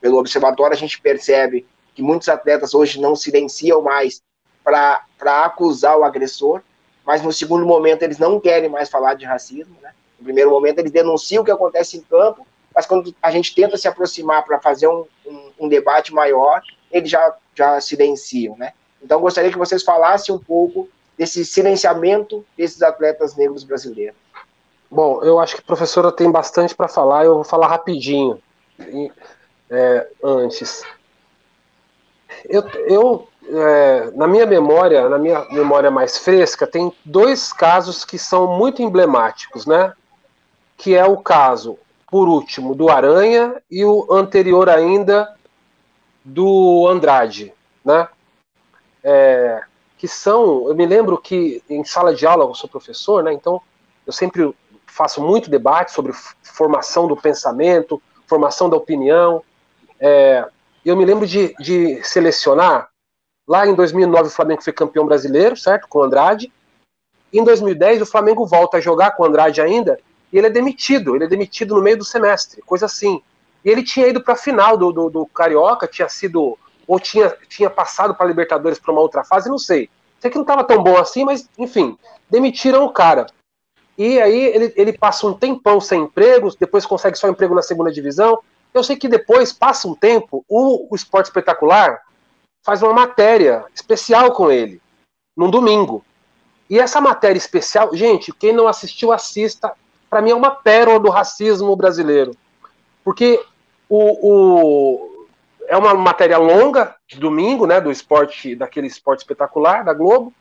Pelo observatório, a gente percebe que muitos atletas hoje não silenciam mais para acusar o agressor, mas no segundo momento eles não querem mais falar de racismo. Né? No primeiro momento eles denunciam o que acontece em campo, mas quando a gente tenta se aproximar para fazer um, um, um, debate maior, eles já, já silenciam, né? Então, gostaria que vocês falassem um pouco desse silenciamento desses atletas negros brasileiros. Bom, eu acho que a professora tem bastante para falar, eu vou falar rapidinho é, antes. Eu, eu é, na minha memória, na minha memória mais fresca, tem dois casos que são muito emblemáticos, né? Que é o caso por último, do Aranha e o anterior ainda do Andrade, né? É, que são, eu me lembro que em sala de aula eu sou professor, né? Então eu sempre faço muito debate sobre formação do pensamento, formação da opinião. É, eu me lembro de, de selecionar lá em 2009 o Flamengo foi campeão brasileiro, certo? Com o Andrade. Em 2010 o Flamengo volta a jogar com o Andrade ainda e ele é demitido, ele é demitido no meio do semestre, coisa assim. E ele tinha ido para a final do, do, do, Carioca, tinha sido, ou tinha, tinha passado para Libertadores para uma outra fase, não sei. Sei que não estava tão bom assim, mas enfim, demitiram o cara. E aí ele, ele passa um tempão sem empregos, depois consegue só emprego na segunda divisão. Eu sei que depois, passa um tempo, o, o Esporte Espetacular faz uma matéria especial com ele, num domingo. E essa matéria especial, gente, quem não assistiu, assista para mim é uma pérola do racismo brasileiro. Porque o, o, é uma matéria longa, de domingo, né, do esporte, daquele esporte espetacular da Globo,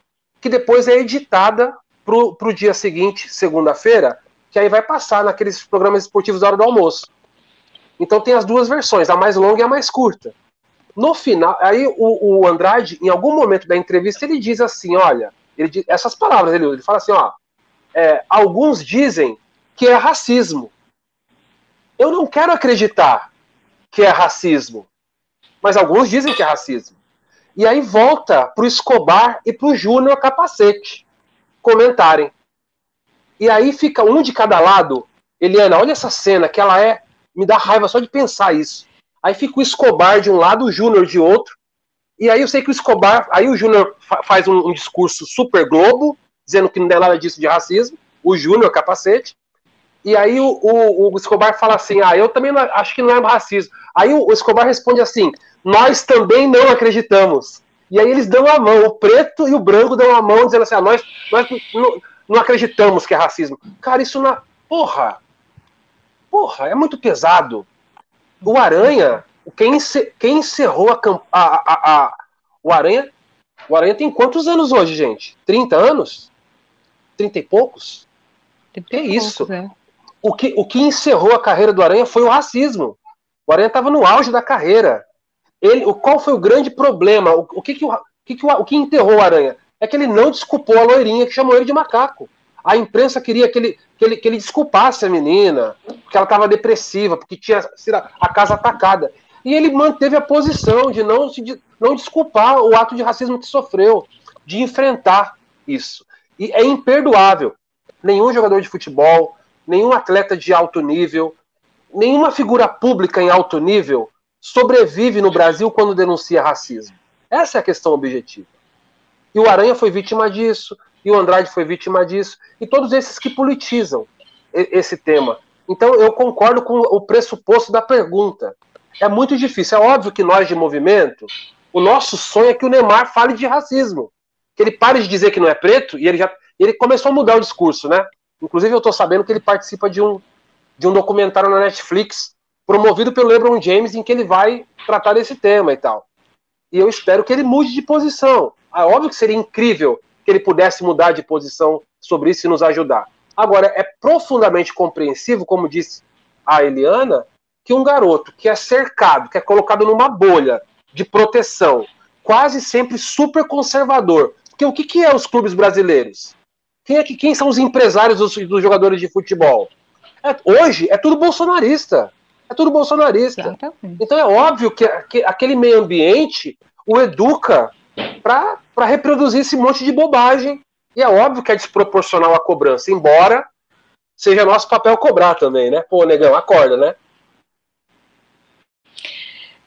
que depois é editada para o dia seguinte, segunda-feira, que aí vai passar naqueles programas esportivos da hora do almoço. Então tem as duas versões, a mais longa e a mais curta. No final, aí o, o Andrade, em algum momento da entrevista, ele diz assim: olha, ele diz, essas palavras, ele, ele fala assim: ó, é, alguns dizem que é racismo. Eu não quero acreditar que é racismo, mas alguns dizem que é racismo. E aí volta para o Escobar e para o Júnior Capacete comentarem. E aí fica um de cada lado. Eliana, olha essa cena que ela é. Me dá raiva só de pensar isso. Aí fica o Escobar de um lado, o Júnior de outro. E aí eu sei que o Escobar. Aí o Júnior faz um, um, discurso super globo, dizendo que não é nada disso de racismo. O Júnior capacete. E aí o, o, o, Escobar fala assim: ah, eu também não, acho que não é racismo. Aí o, o, Escobar responde assim: nós também não acreditamos. E aí eles dão a mão, o preto e o branco dão a mão, dizendo assim: ah, nós, nós não, não acreditamos que é racismo. Cara, isso na. Porra! Porra, é muito pesado. O Aranha, quem, quem encerrou a, a, a, a, O Aranha. O Aranha tem quantos anos hoje, gente? 30 anos? 30 e poucos? Que é isso? É o que, o que encerrou a carreira do Aranha foi o racismo. O Aranha estava no auge da carreira. Ele, o, qual foi o grande problema? O, o que, que, o, que, que, o, o que enterrou o Aranha? É que ele não desculpou a loirinha que chamou ele de macaco. A imprensa queria que ele, que ele, que ele desculpasse a menina, porque ela estava depressiva, porque tinha sido a casa atacada. E ele manteve a posição de não, de não desculpar o ato de racismo que sofreu, de enfrentar isso. E é imperdoável. Nenhum jogador de futebol, nenhum atleta de alto nível, nenhuma figura pública em alto nível sobrevive no Brasil quando denuncia racismo. Essa é a questão objetiva. E o Aranha foi vítima disso, e o Andrade foi vítima disso, e todos esses que politizam esse tema. Então eu concordo com o pressuposto da pergunta. É muito difícil. É óbvio que nós de movimento, o nosso sonho é que o Neymar fale de racismo. Que ele pare de dizer que não é preto, e ele já ele começou a mudar o discurso, né? Inclusive, eu estou sabendo que ele participa de um, de um documentário na Netflix, promovido pelo LeBron James, em que ele vai tratar desse tema e tal. E eu espero que ele mude de posição. É óbvio que seria incrível que ele pudesse mudar de posição sobre isso e nos ajudar. Agora, é profundamente compreensivo, como disse a Eliana, que um garoto que é cercado, que é colocado numa bolha de proteção, quase sempre super conservador. Porque o que, que é os clubes brasileiros? Quem, é que, quem são os empresários dos, dos jogadores de futebol? É, hoje é tudo bolsonarista. é tudo bolsonarista. Exatamente. Então é óbvio que, que aquele meio ambiente o educa para reproduzir esse monte de bobagem. E é óbvio que é desproporcional a cobrança, embora seja nosso papel cobrar também, né? Pô, negão, acorda, né?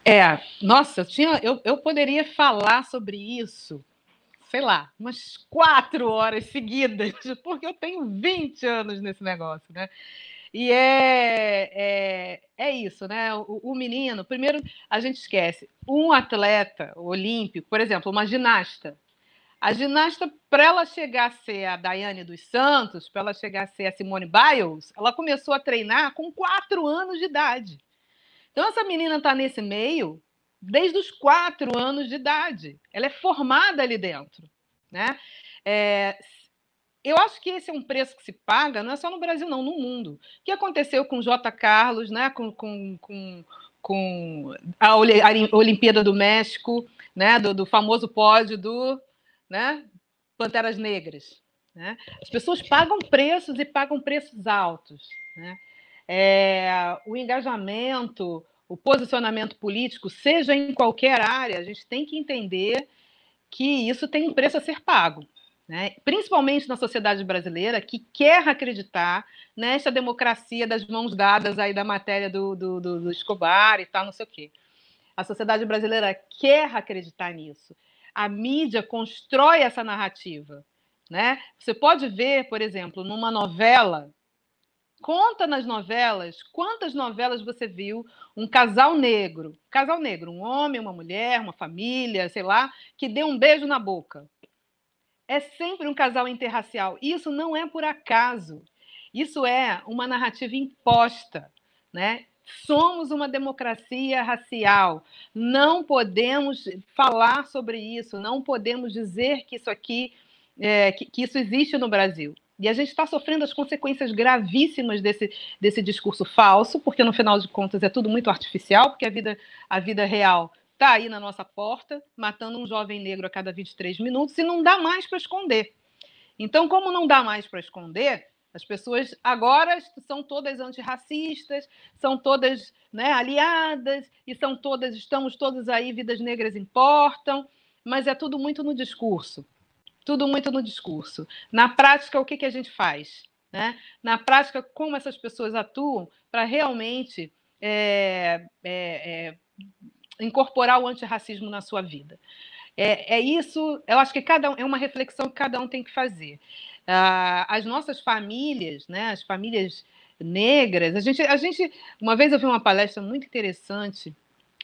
É, nossa, eu, tinha, eu, eu poderia falar sobre isso, sei lá, umas quatro horas seguidas, (laughs) porque eu tenho 20 anos nesse negócio, né? E é, é, é isso, né? O, o, menino, primeiro a gente esquece, um atleta olímpico, por exemplo, uma ginasta. A ginasta, para ela chegar a ser a Daiane dos Santos, para ela chegar a ser a Simone Biles, ela começou a treinar com quatro anos de idade. Então, essa menina está nesse meio desde os quatro anos de idade. Ela é formada ali dentro. Né? É, eu acho que esse é um preço que se paga, não é só no Brasil, não, no mundo. O que aconteceu com o J. Carlos, né? com, com, com, com a Olimpíada do México, né? do, do famoso pódio do né? Panteras Negras. Né? As pessoas pagam preços e pagam preços altos. Né? É, o engajamento, o posicionamento político, seja em qualquer área, a gente tem que entender que isso tem um preço a ser pago né? principalmente na sociedade brasileira, que quer acreditar nesta democracia das mãos dadas aí da matéria do, do, do, Escobar e tal, não sei o quê. A sociedade brasileira quer acreditar nisso. A mídia constrói essa narrativa. Né? Você pode ver, por exemplo, numa novela, conta nas novelas quantas novelas você viu um casal negro, casal negro, um homem, uma mulher, uma família, sei lá, que deu um beijo na boca é sempre um casal interracial. Isso não é por acaso. Isso é uma narrativa imposta, né? Somos uma democracia racial. Não podemos falar sobre isso, não podemos dizer que isso aqui, é, que, que isso existe no Brasil. E a gente está sofrendo as consequências gravíssimas desse, desse discurso falso, porque no final de contas é tudo muito artificial, porque a vida, a vida real está aí na nossa porta, matando um jovem negro a cada 23 minutos, e não dá mais para esconder. Então, como não dá mais para esconder, as pessoas agora são todas antirracistas, são todas né, aliadas, e são todas, estamos todos aí, vidas negras importam, mas é tudo muito no discurso. Tudo muito no discurso. Na prática, o que, que a gente faz? Né? Na prática, como essas pessoas atuam para realmente é, é, é, incorporar o antirracismo na sua vida. É, é isso, eu acho que cada é uma reflexão que cada um tem que fazer. Ah, as nossas famílias, né, as famílias negras, a gente, a gente, uma vez eu vi uma palestra muito interessante,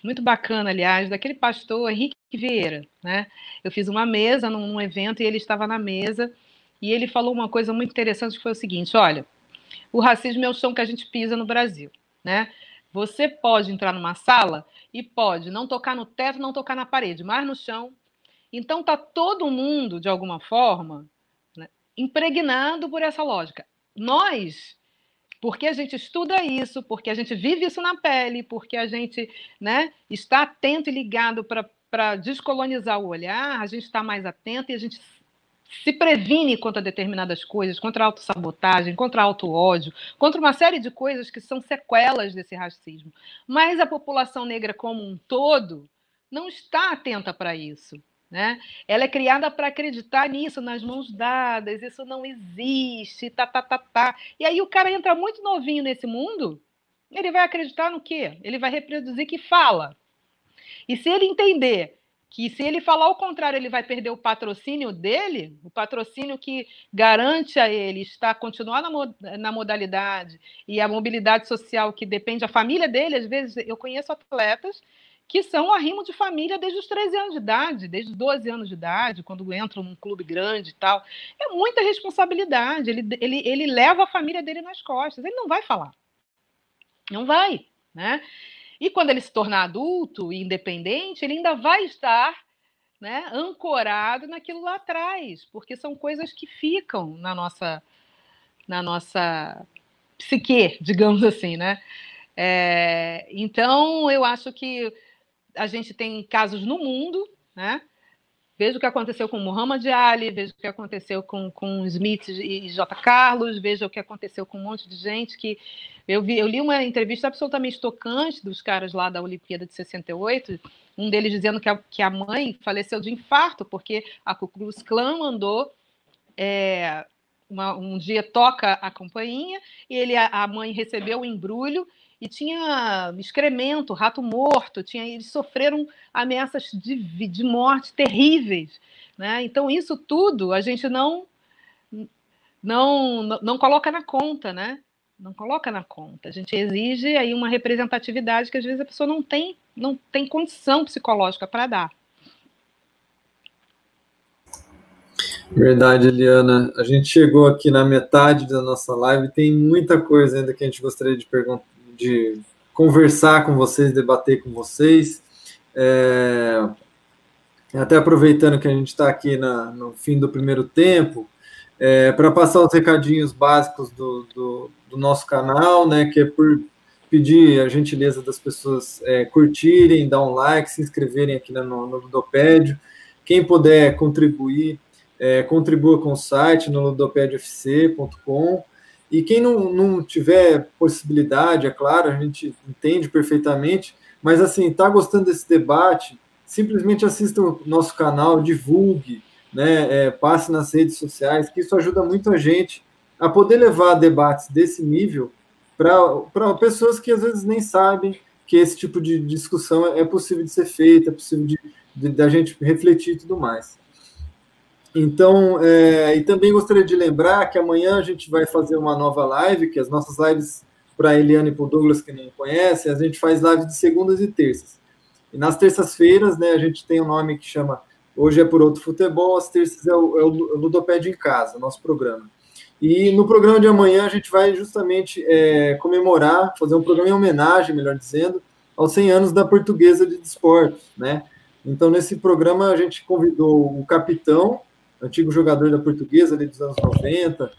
muito bacana, aliás, daquele pastor Henrique Vieira, né? Eu fiz uma mesa num, num evento e ele estava na mesa e ele falou uma coisa muito interessante que foi o seguinte: olha, o racismo é o chão que a gente pisa no Brasil, né? Você pode entrar numa sala e pode não tocar no teto, não tocar na parede, mas no chão. Então tá todo mundo de alguma forma né, impregnado por essa lógica. Nós, porque a gente estuda isso, porque a gente vive isso na pele, porque a gente né, está atento e ligado para descolonizar o olhar, a gente está mais atento e a gente se previne contra determinadas coisas, contra a autossabotagem, contra auto-ódio, contra uma série de coisas que são sequelas desse racismo. Mas a população negra como um todo não está atenta para isso. Né? Ela é criada para acreditar nisso, nas mãos dadas, isso não existe, tá, tá, tá, tá. E aí o cara entra muito novinho nesse mundo, ele vai acreditar no quê? Ele vai reproduzir que fala. E se ele entender que se ele falar o contrário, ele vai perder o patrocínio dele, o patrocínio que garante a ele estar continuar na, na modalidade e a mobilidade social que depende da família dele. Às vezes eu conheço atletas que são arrimo de família desde os 13 anos de idade, desde os 12 anos de idade, quando entram num clube grande e tal. É muita responsabilidade. Ele, ele, ele leva a família dele nas costas. Ele não vai falar. Não vai, né? E quando ele se tornar adulto e independente, ele ainda vai estar né, ancorado naquilo lá atrás, porque são coisas que ficam na nossa, na nossa psique, (laughs) digamos assim, né? É, então, eu acho que a gente tem casos no mundo, né? Veja o que aconteceu com Muhammad Ali, veja o que aconteceu com, com Smith e J. Carlos, veja o que aconteceu com um monte de gente que. Eu, vi, eu li uma entrevista absolutamente tocante dos caras lá da Olimpíada de 68, um deles dizendo que a, que a mãe faleceu de infarto, porque a Ku Klux Klan mandou. É, uma, um dia toca a campainha e ele, a, a mãe recebeu o embrulho e tinha excremento, rato morto, tinha, eles sofreram ameaças de, de morte terríveis. Né? Então, isso tudo a gente não, não, não coloca na conta, né? Não coloca na conta. A gente exige aí uma representatividade que às vezes a pessoa não tem, não tem condição psicológica para dar. Verdade, Eliana. A gente chegou aqui na metade da nossa live, tem muita coisa ainda que a gente gostaria de perguntar, de conversar com vocês, debater com vocês. É, até aproveitando que a gente está aqui na, no fim do primeiro tempo, é, para passar os recadinhos básicos do, do, do, nosso canal, né, que é por pedir a gentileza das pessoas é, curtirem, dar um like, se inscreverem aqui no, no Ludopédio. Quem puder contribuir, é, contribua com o site no ludopediofc.com. E quem não, não tiver possibilidade, é claro, a gente entende perfeitamente, mas assim, está gostando desse debate, simplesmente assista o nosso canal, divulgue, né, é, passe nas redes sociais, que isso ajuda muito a gente a poder levar debates desse nível para pessoas que às vezes nem sabem que esse tipo de discussão é possível de ser feita, é possível de, de, de a gente refletir e tudo mais. Então, é, e também gostaria de lembrar que amanhã a gente vai fazer uma nova live, que as nossas lives para Eliane e para o Douglas que não conhecem, a gente faz lives de segundas e terças. E nas terças-feiras, né, a gente tem um nome que chama Hoje é por Outro Futebol, as terças é o, é o Ludopédio em Casa, nosso programa. E no programa de amanhã a gente vai justamente é, comemorar, fazer um programa em homenagem, melhor dizendo, aos 100 anos da Portuguesa de Desportos, né? Então, nesse programa, a gente convidou o capitão, antigo jogador da Portuguesa ali dos anos 90,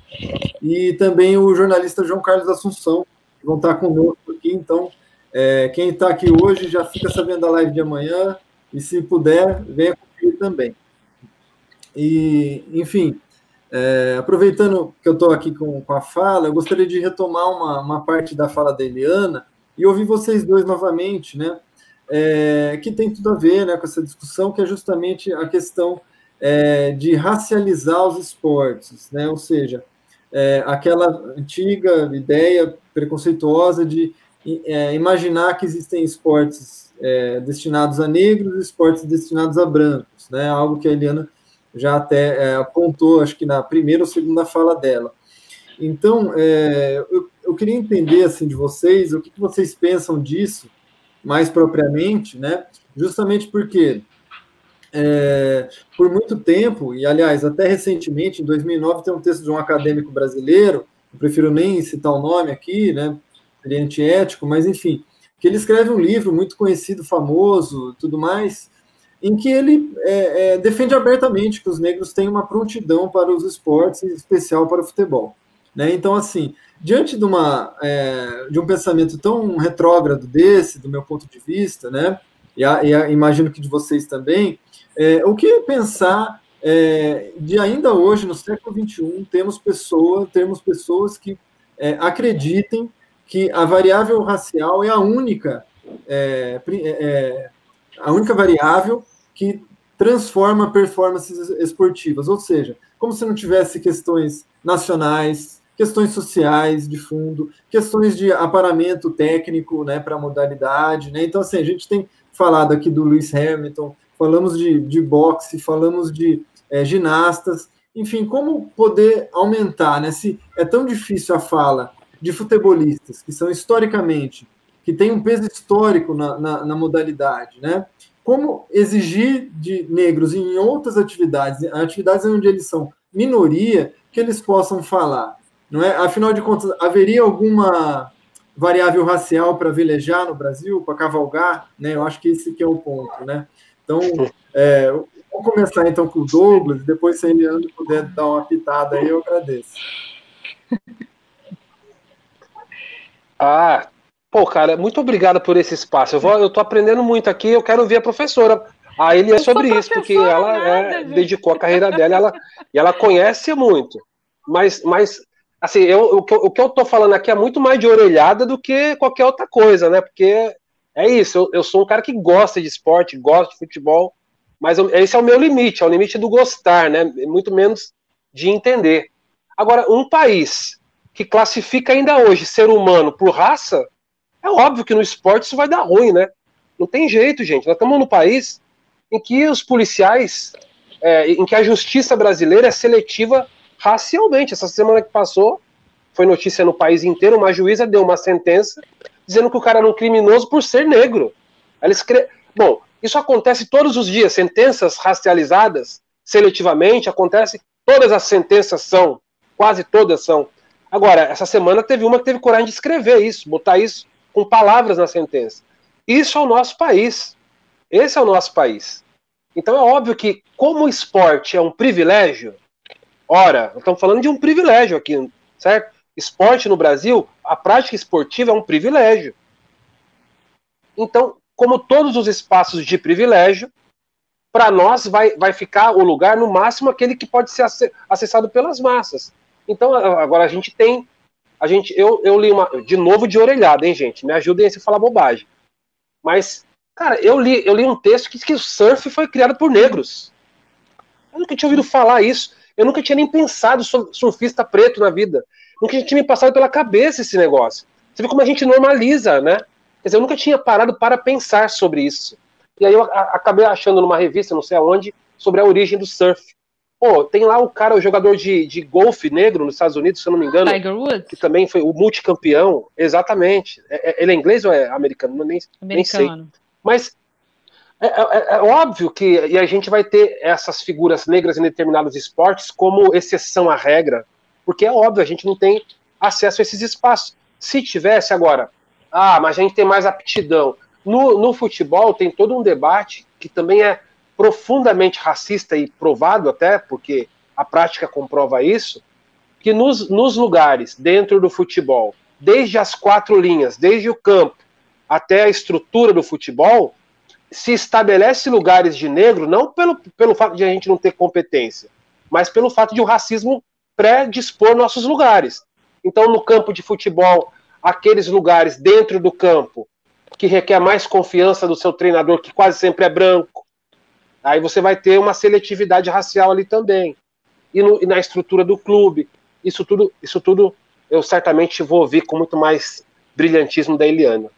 e também o jornalista João Carlos Assunção, que vão estar conosco aqui. Então, é, quem está aqui hoje já fica sabendo da live de amanhã, e se puder, venha comigo também. E, enfim, é, aproveitando que eu estou aqui com, com, a fala, eu gostaria de retomar uma, uma parte da fala da Eliana e ouvir vocês dois novamente, né? É, que tem tudo a ver né, com essa discussão, que é justamente a questão é, de racializar os esportes, né? ou seja, é, aquela antiga ideia preconceituosa de é, imaginar que existem esportes é, destinados a negros e esportes destinados a brancos, né? algo que a Eliana já até é, apontou, acho que na primeira ou segunda fala dela. Então, é, eu, eu, queria entender assim de vocês, o que, que vocês pensam disso, mais propriamente, né? justamente porque é, por muito tempo, e aliás, até recentemente, em 2009, tem um texto de um acadêmico brasileiro, eu prefiro nem citar o nome aqui, né, ele é antiético, mas enfim, que ele escreve um livro muito conhecido, famoso, tudo mais, em que ele é, é, defende abertamente que os negros têm uma prontidão para os esportes, em especial para o futebol. Né? Então, assim, diante de, uma, é, de um pensamento tão retrógrado desse, do meu ponto de vista, né, e, a, e a, imagino que de vocês também, é, o que pensar é, de ainda hoje, no século XXI, temos pessoas, temos pessoas que é, acreditem que a variável racial é a única, é, é, é, a única variável que transforma performances esportivas, ou seja, como se não tivesse questões nacionais, questões sociais de fundo, questões de aparamento técnico, né, para modalidade, né? Então assim, a gente tem falado aqui do Lewis Hamilton, falamos de, de boxe, falamos de é, ginastas, enfim, como poder aumentar, né? Se é tão difícil a fala de futebolistas, que são historicamente, que tem um peso histórico na, na, na modalidade, né? Como exigir de negros em outras atividades, atividades onde eles são minoria, que eles possam falar, não é? Afinal de contas, haveria alguma variável racial para velejar no Brasil, para cavalgar, né? Eu acho que esse que é o ponto, né? Então, é, vamos começar então com o Douglas, depois se a Eliane puder dar uma pitada aí, eu agradeço. Ah, pô, cara, muito obrigado por esse espaço. Eu, vou, eu tô aprendendo muito aqui, eu quero ver a professora a ele é sobre isso, porque ela é, dedicou a carreira dela ela, e ela conhece muito. Mas, mas assim, eu, o, que, o que eu tô falando aqui é muito mais de orelhada do que qualquer outra coisa, né? Porque é isso, eu, eu sou um cara que gosta de esporte, gosta de futebol, mas eu, esse é o meu limite, é o limite do gostar, né? Muito menos de entender. Agora, um país que classifica ainda hoje ser humano por raça, é óbvio que no esporte isso vai dar ruim, né? Não tem jeito, gente. Nós estamos num país em que os policiais, é, em que a justiça brasileira é seletiva racialmente. Essa semana que passou, foi notícia no país inteiro, uma juíza deu uma sentença dizendo que o cara era um criminoso por ser negro. Ela escreve... Bom, isso acontece todos os dias, sentenças racializadas seletivamente, acontece, todas as sentenças são, quase todas são. Agora, essa semana teve uma que teve coragem de escrever isso, botar isso com palavras na sentença. Isso é o nosso país. Esse é o nosso país. Então é óbvio que, como o esporte é um privilégio, ora, estamos falando de um privilégio aqui, certo? Esporte no Brasil, a prática esportiva é um privilégio. Então, como todos os espaços de privilégio, para nós vai, vai ficar o lugar, no máximo, aquele que pode ser acessado pelas massas. Então, agora a gente tem. A gente, eu, eu li uma. De novo de orelhada, hein, gente? Me ajudem a falar bobagem. Mas, cara, eu li, eu li um texto que diz que o surf foi criado por negros. Eu nunca tinha ouvido falar isso. Eu nunca tinha nem pensado sobre surfista preto na vida. Nunca tinha me passado pela cabeça esse negócio. Você vê como a gente normaliza, né? Quer dizer, eu nunca tinha parado para pensar sobre isso. E aí eu acabei achando numa revista, não sei aonde, sobre a origem do surf. Pô, tem lá o cara, o jogador de, de golfe negro nos Estados Unidos, se eu não me engano. Tiger Woods. Que também foi o multicampeão. Exatamente. É, é, ele é inglês ou é americano? Nem, americano. nem sei. Mas é, é, é, é, óbvio que e a gente vai ter essas figuras negras em determinados esportes como exceção à regra, porque é óbvio, a gente não tem acesso a esses espaços. Se tivesse agora, ah, mas a gente tem mais aptidão. No, no futebol tem todo um debate que também é profundamente racista e provado até, porque a prática comprova isso, que nos, nos lugares dentro do futebol, desde as quatro linhas, desde o campo até a estrutura do futebol, se estabelece lugares de negro não pelo, pelo fato de a gente não ter competência, mas pelo fato de o racismo predispor nossos lugares. Então, no campo de futebol, aqueles lugares dentro do campo que requer mais confiança do seu treinador, que quase sempre é branco, aí você vai ter uma seletividade racial ali também. E, no, e na estrutura do clube, isso tudo, isso tudo eu certamente vou ouvir com muito mais brilhantismo da Eliana.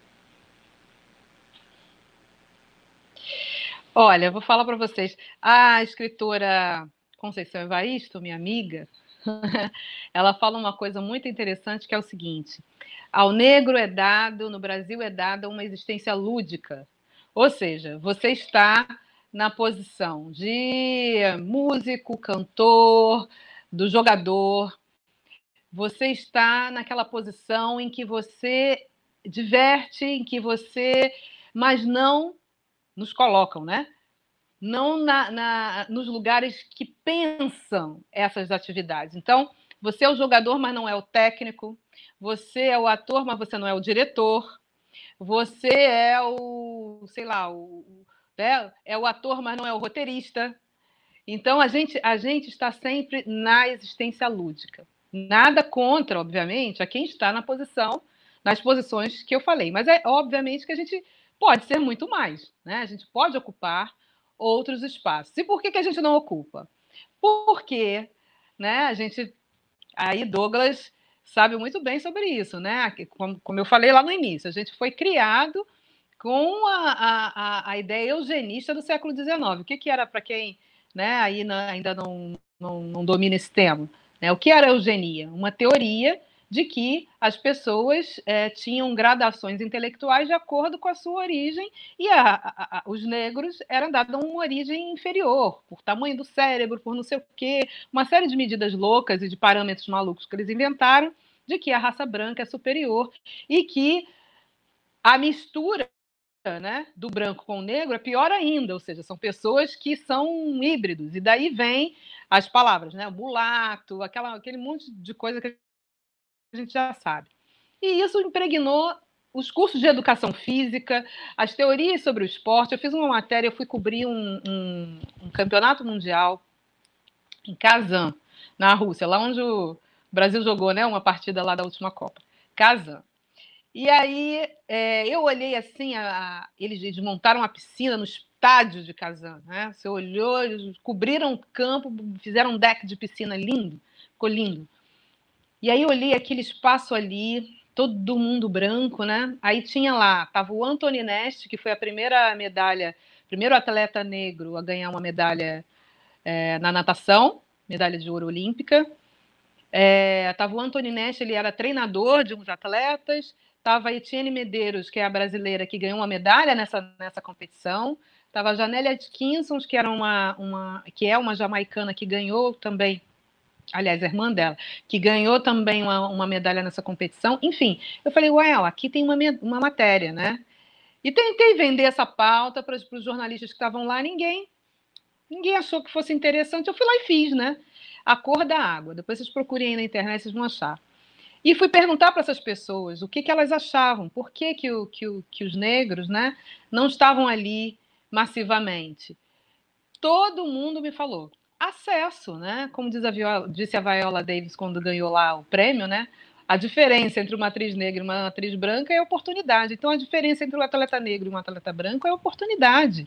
Olha, vou falar para vocês. A escritora Conceição Evaristo, minha amiga, (laughs) ela fala uma coisa muito interessante que é o seguinte: ao negro é dado, no Brasil é dada uma existência lúdica. Ou seja, você está na posição de músico, cantor, do jogador. Você está naquela posição em que você diverte, em que você, mas não nos colocam, né? Não na, na, nos lugares que pensam essas atividades. Então, você é o jogador, mas não é o técnico. Você é o ator, mas você não é o diretor. Você é o, sei lá, o, né? é o ator, mas não é o roteirista. Então, a gente, a gente está sempre na existência lúdica. Nada contra, obviamente, a quem está na posição, nas posições que eu falei. Mas é obviamente que a gente pode ser muito mais. Né? A gente pode ocupar outros espaços. E por que, que a gente não ocupa? Porque né, a gente. Aí, Douglas sabe muito bem sobre isso, né? Como, como eu falei lá no início, a gente foi criado com a, a, a ideia eugenista do século XIX. O que, que era para quem né, aí ainda não, não, não domina esse tema? Né? O que era eugenia? Uma teoria de que as pessoas é, tinham gradações intelectuais de acordo com a sua origem e a, a, a, os negros eram dados uma origem inferior, por tamanho do cérebro, por não sei o quê, uma série de medidas loucas e de parâmetros malucos que eles inventaram de que a raça branca é superior e que a mistura né, do branco com o negro é pior ainda, ou seja, são pessoas que são híbridos, e daí vem as palavras, né, mulato, aquela, aquele monte de coisa que a gente já sabe. E isso impregnou os cursos de educação física, as teorias sobre o esporte. Eu fiz uma matéria, eu fui cobrir um, um, um campeonato mundial em Kazan, na Rússia, lá onde o Brasil jogou né, uma partida lá da última Copa. Kazan. E aí é, eu olhei assim, a, a, eles, montaram uma piscina no estádio de Kazan. Né? Você olhou, eles cobriram o campo, fizeram um deck de piscina lindo, ficou lindo. E aí eu olhei aquele espaço ali, todo mundo branco, né? Aí tinha lá, tava o Anthony Nest, que foi a primeira medalha, primeiro atleta negro a ganhar uma medalha é, na natação, medalha de ouro olímpica. É, tava o Anthony Nest, ele era treinador de uns atletas. Tava a Etienne Medeiros, que é a brasileira que ganhou uma medalha nessa, nessa competição. Tava a Janélia Atkinson, que era uma, uma que é uma jamaicana que ganhou também aliás, a irmã dela, que ganhou também uma, uma medalha nessa competição. Enfim, eu falei, ué, aqui tem uma, uma matéria, né? E tentei vender essa pauta para os jornalistas que estavam lá, ninguém ninguém achou que fosse interessante. Eu fui lá e fiz, né? A cor da água. Depois vocês procurem aí na internet, vocês vão achar. E fui perguntar para essas pessoas o que, que elas achavam, por que, que, o, que, o, que os negros né, não estavam ali massivamente. Todo mundo me falou acesso, né? Como a Viola, disse a Viola Davis quando ganhou lá o prêmio, né? A diferença entre uma atriz negra e uma atriz branca é oportunidade. Então, a diferença entre um atleta negro e um atleta branco é oportunidade.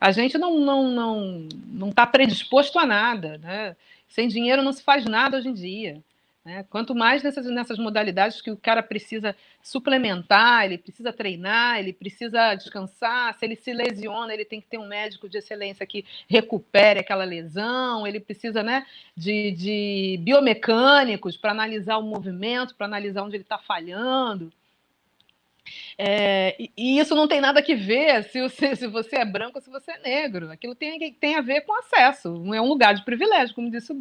A gente não não não não está predisposto a nada, né? Sem dinheiro não se faz nada hoje em dia. Né? Quanto mais nessas, nessas modalidades que o cara precisa suplementar, ele precisa treinar, ele precisa descansar. Se ele se lesiona, ele tem que ter um médico de excelência que recupere aquela lesão. Ele precisa né, de, de biomecânicos para analisar o movimento, para analisar onde ele está falhando. É, e isso não tem nada que ver se você, (laughs) se você é branco ou se você é negro. Aquilo tem, tem a ver com acesso. É um lugar de privilégio, como disse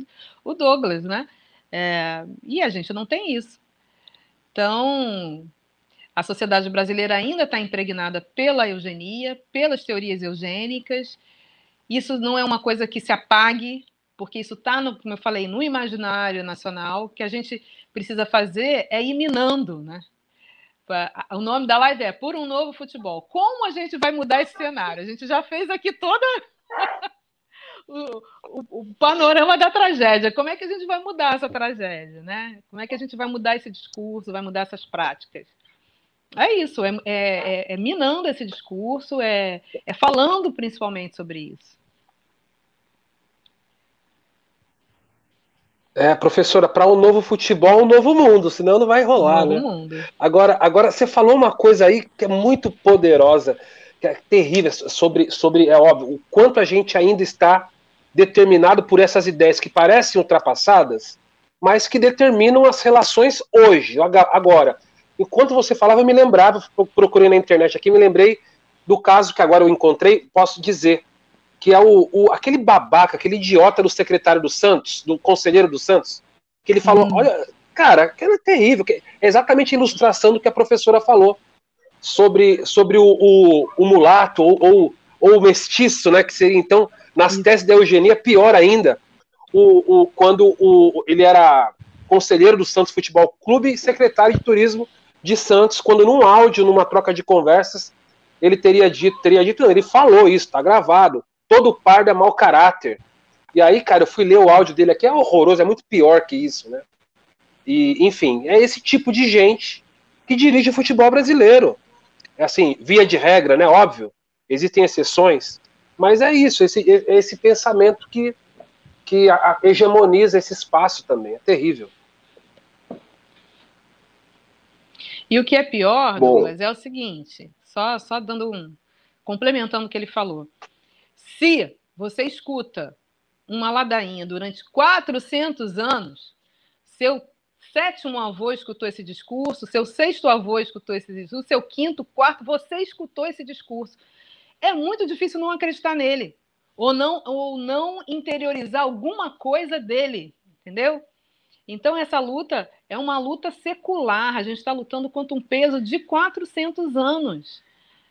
o Douglas, né? É, e a gente não tem isso. Então, a sociedade brasileira ainda está impregnada pela eugenia, pelas teorias eugênicas. Isso não é uma coisa que se apague, porque isso está, como eu falei, no imaginário nacional. O que a gente precisa fazer é ir minando, né? O nome da live é Por um Novo Futebol. Como a gente vai mudar esse cenário? A gente já fez aqui toda o, o, o, panorama da tragédia. Como é que a gente vai mudar essa tragédia, né? Como é que a gente vai mudar esse discurso, vai mudar essas práticas? É isso, é, é, é, é minando esse discurso, é, é falando principalmente sobre isso. É, professora, para um novo futebol, um novo mundo, senão não vai rolar, um né? Mundo. Agora, agora, você falou uma coisa aí que é muito poderosa, que é terrível, sobre, sobre, é óbvio, o quanto a gente ainda está determinado por essas ideias que parecem ultrapassadas, mas que determinam as relações hoje, agora. Enquanto você falava, eu me lembrava, procurei na internet aqui, me lembrei do caso que agora eu encontrei, posso dizer, que é o, o, aquele babaca, aquele idiota do secretário do Santos, do conselheiro do Santos, que ele falou, hum. olha, cara, que é terrível, é exatamente a ilustração do que a professora falou sobre, sobre o, o, o mulato ou, ou, ou, o mestiço, né, que seria então, nas teses da eugenia, pior ainda, o, o, quando o, ele era conselheiro do Santos Futebol Clube e secretário de turismo de Santos, quando num áudio, numa troca de conversas, ele teria dito, teria dito, não, ele falou isso, tá gravado, todo pardo é mau caráter. E aí, cara, eu fui ler o áudio dele aqui, é horroroso, é muito pior que isso, né? E, enfim, é esse tipo de gente que dirige o futebol brasileiro. É assim, via de regra, né? Óbvio, existem exceções, mas é isso, esse, esse pensamento que, que hegemoniza esse espaço também. É terrível. E o que é pior, Bom, Douglas, é o seguinte, só, só dando um. complementando o que ele falou. Se você escuta uma ladainha durante 400 anos, seu sétimo avô escutou esse discurso, seu sexto avô escutou esse discurso, seu quinto, quarto, você escutou esse discurso. É muito difícil não acreditar nele, ou não, ou não interiorizar alguma coisa dele, entendeu? Então, essa luta é uma luta secular, a gente está lutando contra um peso de 400 anos.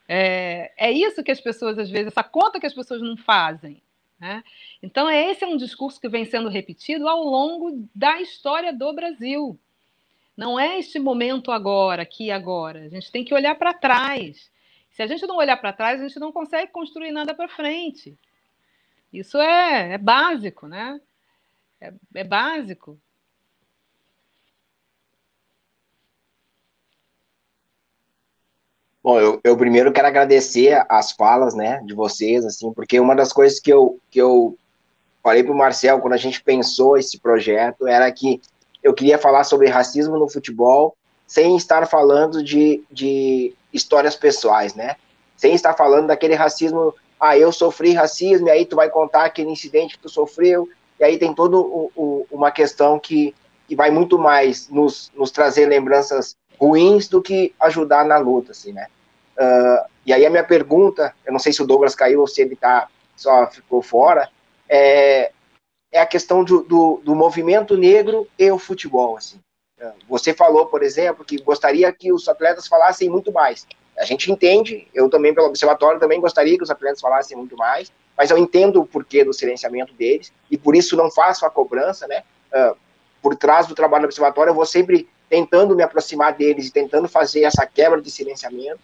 É, é isso que as pessoas, às vezes, essa conta que as pessoas não fazem. Né? Então, esse é um discurso que vem sendo repetido ao longo da história do Brasil. Não é este momento agora, aqui agora. A gente tem que olhar para trás. Se a gente não olhar para trás, a gente não consegue construir nada para frente. Isso é, é, básico, né? É, é básico. Bom, eu, eu, primeiro quero agradecer as falas, né, de vocês, assim, porque uma das coisas que eu, que eu falei para o Marcel quando a gente pensou esse projeto era que eu queria falar sobre racismo no futebol sem estar falando de, de histórias pessoais, né? Sem estar falando daquele racismo, ah, eu sofri racismo, e aí tu vai contar aquele incidente que tu sofreu, e aí tem toda uma questão que, que vai muito mais nos, nos trazer lembranças ruins do que ajudar na luta, assim, né? Uh, e aí a minha pergunta, eu não sei se o Douglas caiu ou se ele tá, só ficou fora, é, é a questão do, do, do, movimento negro e o futebol. Assim. Você falou, por exemplo, que gostaria que os atletas falassem muito mais. A gente entende, eu também, pelo observatório, também gostaria que os atletas falassem muito mais, mas eu entendo o porquê do silenciamento deles, e por isso não faço a cobrança, né? Uh, por trás do trabalho do observatório, eu vou sempre tentando me aproximar deles e tentando fazer essa quebra de silenciamento,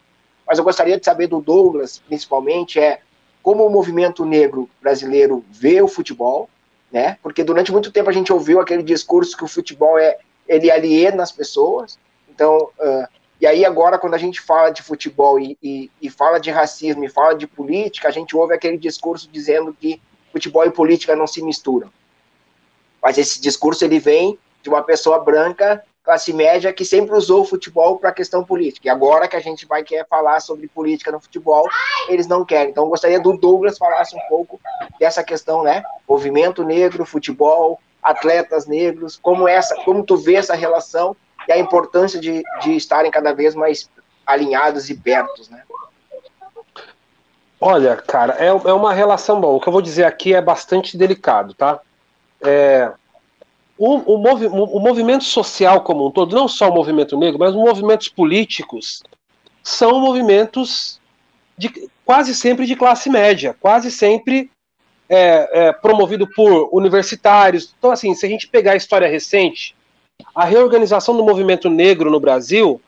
mas eu gostaria de saber do Douglas, principalmente, é como o movimento negro brasileiro vê o futebol, né? Porque durante muito tempo a gente ouviu aquele discurso que o futebol é ele aliena as pessoas. Então, uh, e aí agora quando a gente fala de futebol e, e, e, fala de racismo e fala de política, a gente ouve aquele discurso dizendo que futebol e política não se misturam. Mas esse discurso ele vem de uma pessoa branca classe média que sempre usou o futebol para a questão política. E agora que a gente vai querer falar sobre política no futebol, eles não querem. Então, gostaria do Douglas falasse um pouco dessa questão, né? Movimento negro, futebol, atletas negros, como essa, como tu vê essa relação e a importância de, de estarem cada vez mais alinhados e pertos, né? Olha, cara, é, é uma relação boa. O que eu vou dizer aqui é bastante delicado, tá? É, o, o, movi o, movimento social como um todo, não só o movimento negro, mas os movimentos políticos, são movimentos de, quase sempre de classe média, quase sempre é, é, promovido por universitários. Então, assim, se a gente pegar a história recente, a reorganização do movimento negro no Brasil,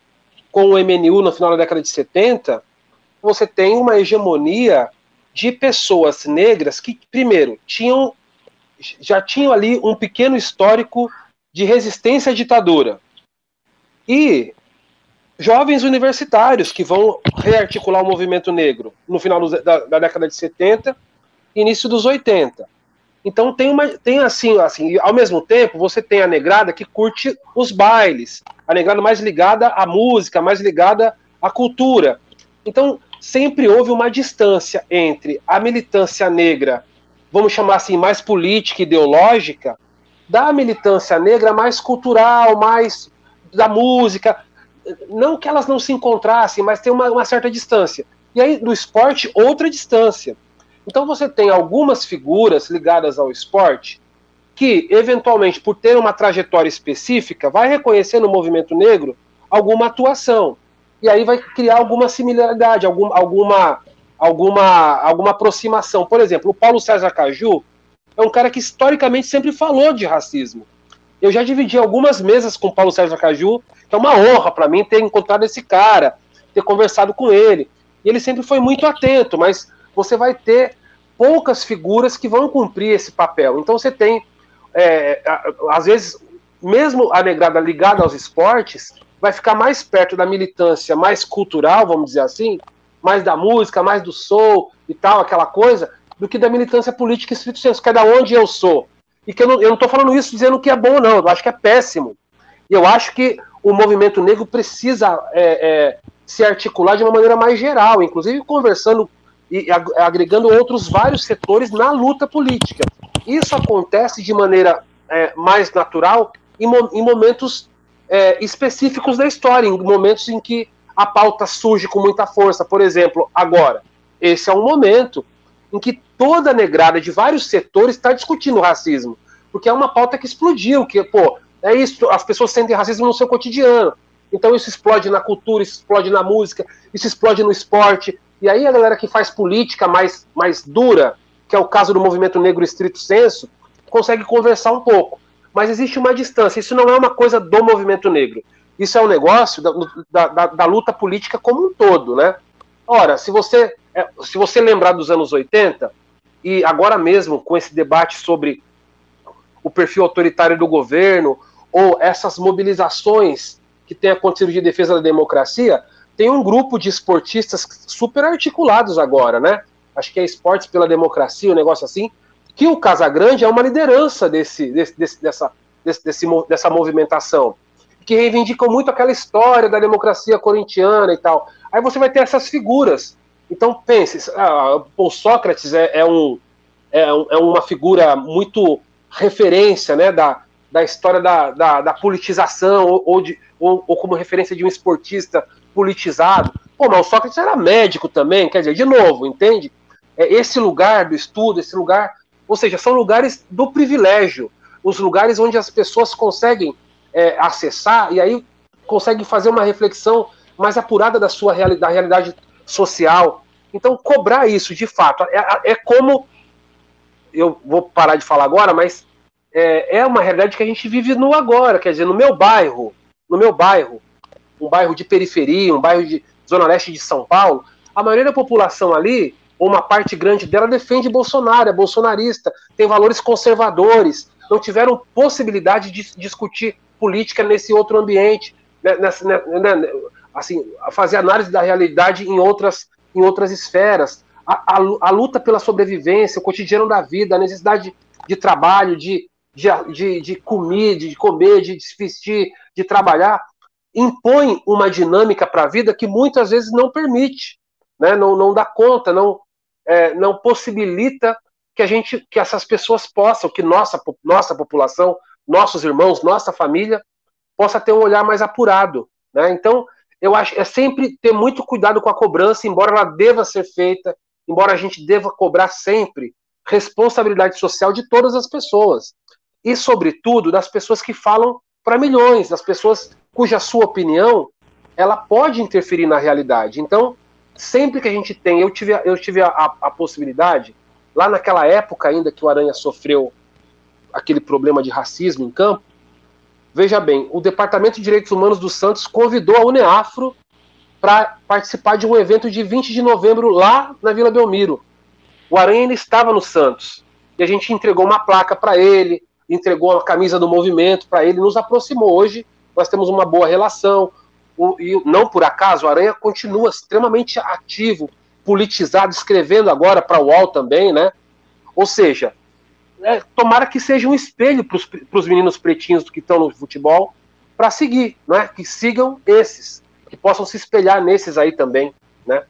com o MNU no final da década de 70, você tem uma hegemonia de pessoas negras que, primeiro, tinham já tinham ali um pequeno histórico de resistência à ditadura. E jovens universitários que vão rearticular o movimento negro no final da, da, década de 70, início dos 80. Então tem uma tem assim, assim, ao mesmo tempo você tem a negrada que curte os bailes, a negrada mais ligada à música, mais ligada à cultura. Então sempre houve uma distância entre a militância negra vamos chamar assim, mais política, ideológica, da militância negra mais cultural, mais da música. Não que elas não se encontrassem, mas tem uma, uma certa distância. E aí, do esporte, outra distância. Então você tem algumas figuras ligadas ao esporte que, eventualmente, por ter uma trajetória específica, vai reconhecer no movimento negro alguma atuação. E aí vai criar alguma similaridade, algum, alguma alguma, alguma aproximação. Por exemplo, o Paulo César Caju é um cara que historicamente sempre falou de racismo. Eu já dividi algumas mesas com o Paulo César Caju, que é uma honra para mim ter encontrado esse cara, ter conversado com ele. E ele sempre foi muito atento, mas você vai ter poucas figuras que vão cumprir esse papel. Então você tem, é, às vezes, mesmo a negrada ligada aos esportes, vai ficar mais perto da militância mais cultural, vamos dizer assim, mais da música, mais do soul e tal, aquela coisa, do que da militância política estrito senso, que é da onde eu sou. E que eu não, eu não tô falando isso dizendo que é bom, não, eu acho que é péssimo. E eu acho que o movimento negro precisa é, é, se articular de uma maneira mais geral, inclusive conversando e agregando outros vários setores na luta política. Isso acontece de maneira é, mais natural em, em momentos é, específicos da história, em momentos em que a pauta surge com muita força. Por exemplo, agora, esse é um momento em que toda a negrada de vários setores está discutindo racismo, porque é uma pauta que explodiu, que, pô, é isso, as pessoas sentem racismo no seu cotidiano. Então isso explode na cultura, isso explode na música, isso explode no esporte. E aí a galera que faz política mais, mais dura, que é o caso do movimento negro estrito senso, consegue conversar um pouco. mas existe uma distância. Isso não é uma coisa do movimento negro. Isso é um negócio da, da, da luta política como um todo, né? Ora, se você, é, se você lembrar dos anos 80, e agora mesmo com esse debate sobre o perfil autoritário do governo, ou essas mobilizações que têm acontecido de defesa da democracia, tem um grupo de esportistas super articulados agora, né? Acho que é Esportes pela Democracia, um negócio assim, que o Casagrande é uma liderança desse, desse, desse, dessa, desse, desse, dessa movimentação, que reivindicam muito aquela história da democracia corintiana e tal. Aí você vai ter essas figuras. Então, pense, ah, o Sócrates é, é, um, é, um, é uma figura muito referência né, da, da história da, da, da politização, ou, ou, de, ou, ou, como referência de um esportista politizado. Pô, mas o Sócrates era médico também, quer dizer, de novo, entende? É esse lugar do estudo, esse lugar ou seja, são lugares do privilégio, os lugares onde as pessoas conseguem é, acessar e aí conseguem fazer uma reflexão mais apurada da sua realidade, da realidade social. Então, cobrar isso, de fato, é, é como. Eu vou parar de falar agora, mas é, é uma realidade que a gente vive no agora. Quer dizer, no meu bairro, no meu bairro, um bairro de periferia, um bairro de zona leste de São Paulo, a maioria da população ali ou uma parte grande dela defende Bolsonaro, é bolsonarista, tem valores conservadores, não tiveram possibilidade de discutir política nesse outro ambiente, né, nessa, né, né, assim, fazer análise da realidade em outras, em outras esferas. A, a, a, luta pela sobrevivência, o cotidiano da vida, a necessidade de trabalho, de, de, de, de comer, de comer, de se vestir, de trabalhar, impõe uma dinâmica para a vida que muitas vezes não permite, né? não, não dá conta, não, é, não possibilita que a gente, que essas pessoas possam, que nossa, nossa população, nossos irmãos, nossa família, possa ter um olhar mais apurado. Né? Então, eu acho é sempre ter muito cuidado com a cobrança, embora ela deva ser feita, embora a gente deva cobrar sempre responsabilidade social de todas as pessoas. E, sobretudo, das pessoas que falam para milhões, das pessoas cuja sua opinião ela pode interferir na realidade. Então, sempre que a gente tem, eu tive, eu tive a, a, a possibilidade, lá naquela época ainda que o Aranha sofreu aquele problema de racismo em campo, veja bem, o Departamento de Direitos Humanos do Santos convidou a Uneafro para participar de um evento de 20 de novembro lá na Vila Belmiro. O Aranha ainda estava no Santos. E a gente entregou uma placa para ele, entregou a camisa do movimento para ele, nos aproximou. Hoje nós temos uma boa relação o, e não por acaso, o Aranha continua extremamente ativo, politizado, escrevendo agora para o UOL também, né? Ou seja, é, tomara que seja um espelho para os meninos pretinhos que estão no futebol para seguir, né? Que sigam esses, que possam se espelhar nesses aí também, né?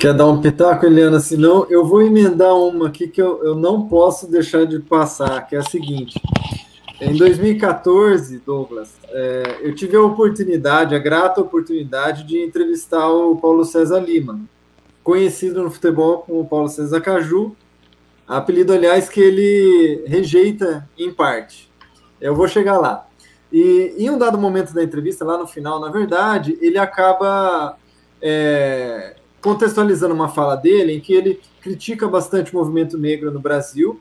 Quer dar um pitaco, Eliana? Senão eu vou emendar uma aqui que eu, eu não posso deixar de passar, que é a seguinte. Em 2014, Douglas, é, eu tive a oportunidade, a grata oportunidade de entrevistar o Paulo César Lima, conhecido no futebol como Paulo César Caju, apelido, aliás, que ele rejeita em parte. Eu vou chegar lá. E em um dado momento da entrevista, lá no final, na verdade, ele acaba é, contextualizando uma fala dele, em que ele critica bastante o movimento negro no Brasil,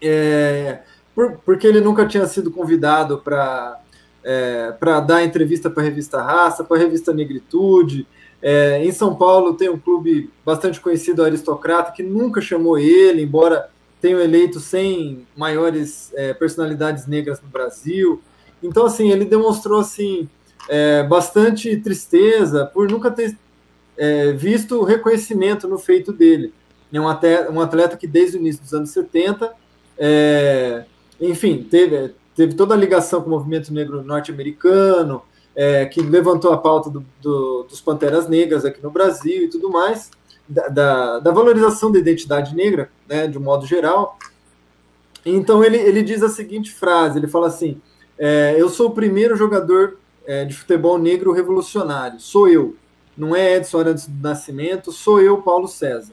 é, por, porque ele nunca tinha sido convidado para é, para dar entrevista para a revista Raça, para a revista Negritude. É, em São Paulo tem um clube bastante conhecido, Aristocrata, que nunca chamou ele, embora tenha eleito 100 maiores é, personalidades negras no Brasil. Então, assim, ele demonstrou assim, é, bastante tristeza por nunca ter é, visto o reconhecimento no feito dele. É um atleta, um atleta que desde o início dos anos 70, é, enfim, teve, teve toda a ligação com o movimento negro norte-americano, é, que levantou a pauta do, do, dos Panteras Negras aqui no Brasil e tudo mais, da, da, da valorização da identidade negra, né, de um modo geral. Então ele, ele diz a seguinte frase, ele fala assim, é, eu sou o primeiro jogador é, de futebol negro revolucionário, sou eu não é Edson Arantes do Nascimento, sou eu, Paulo César.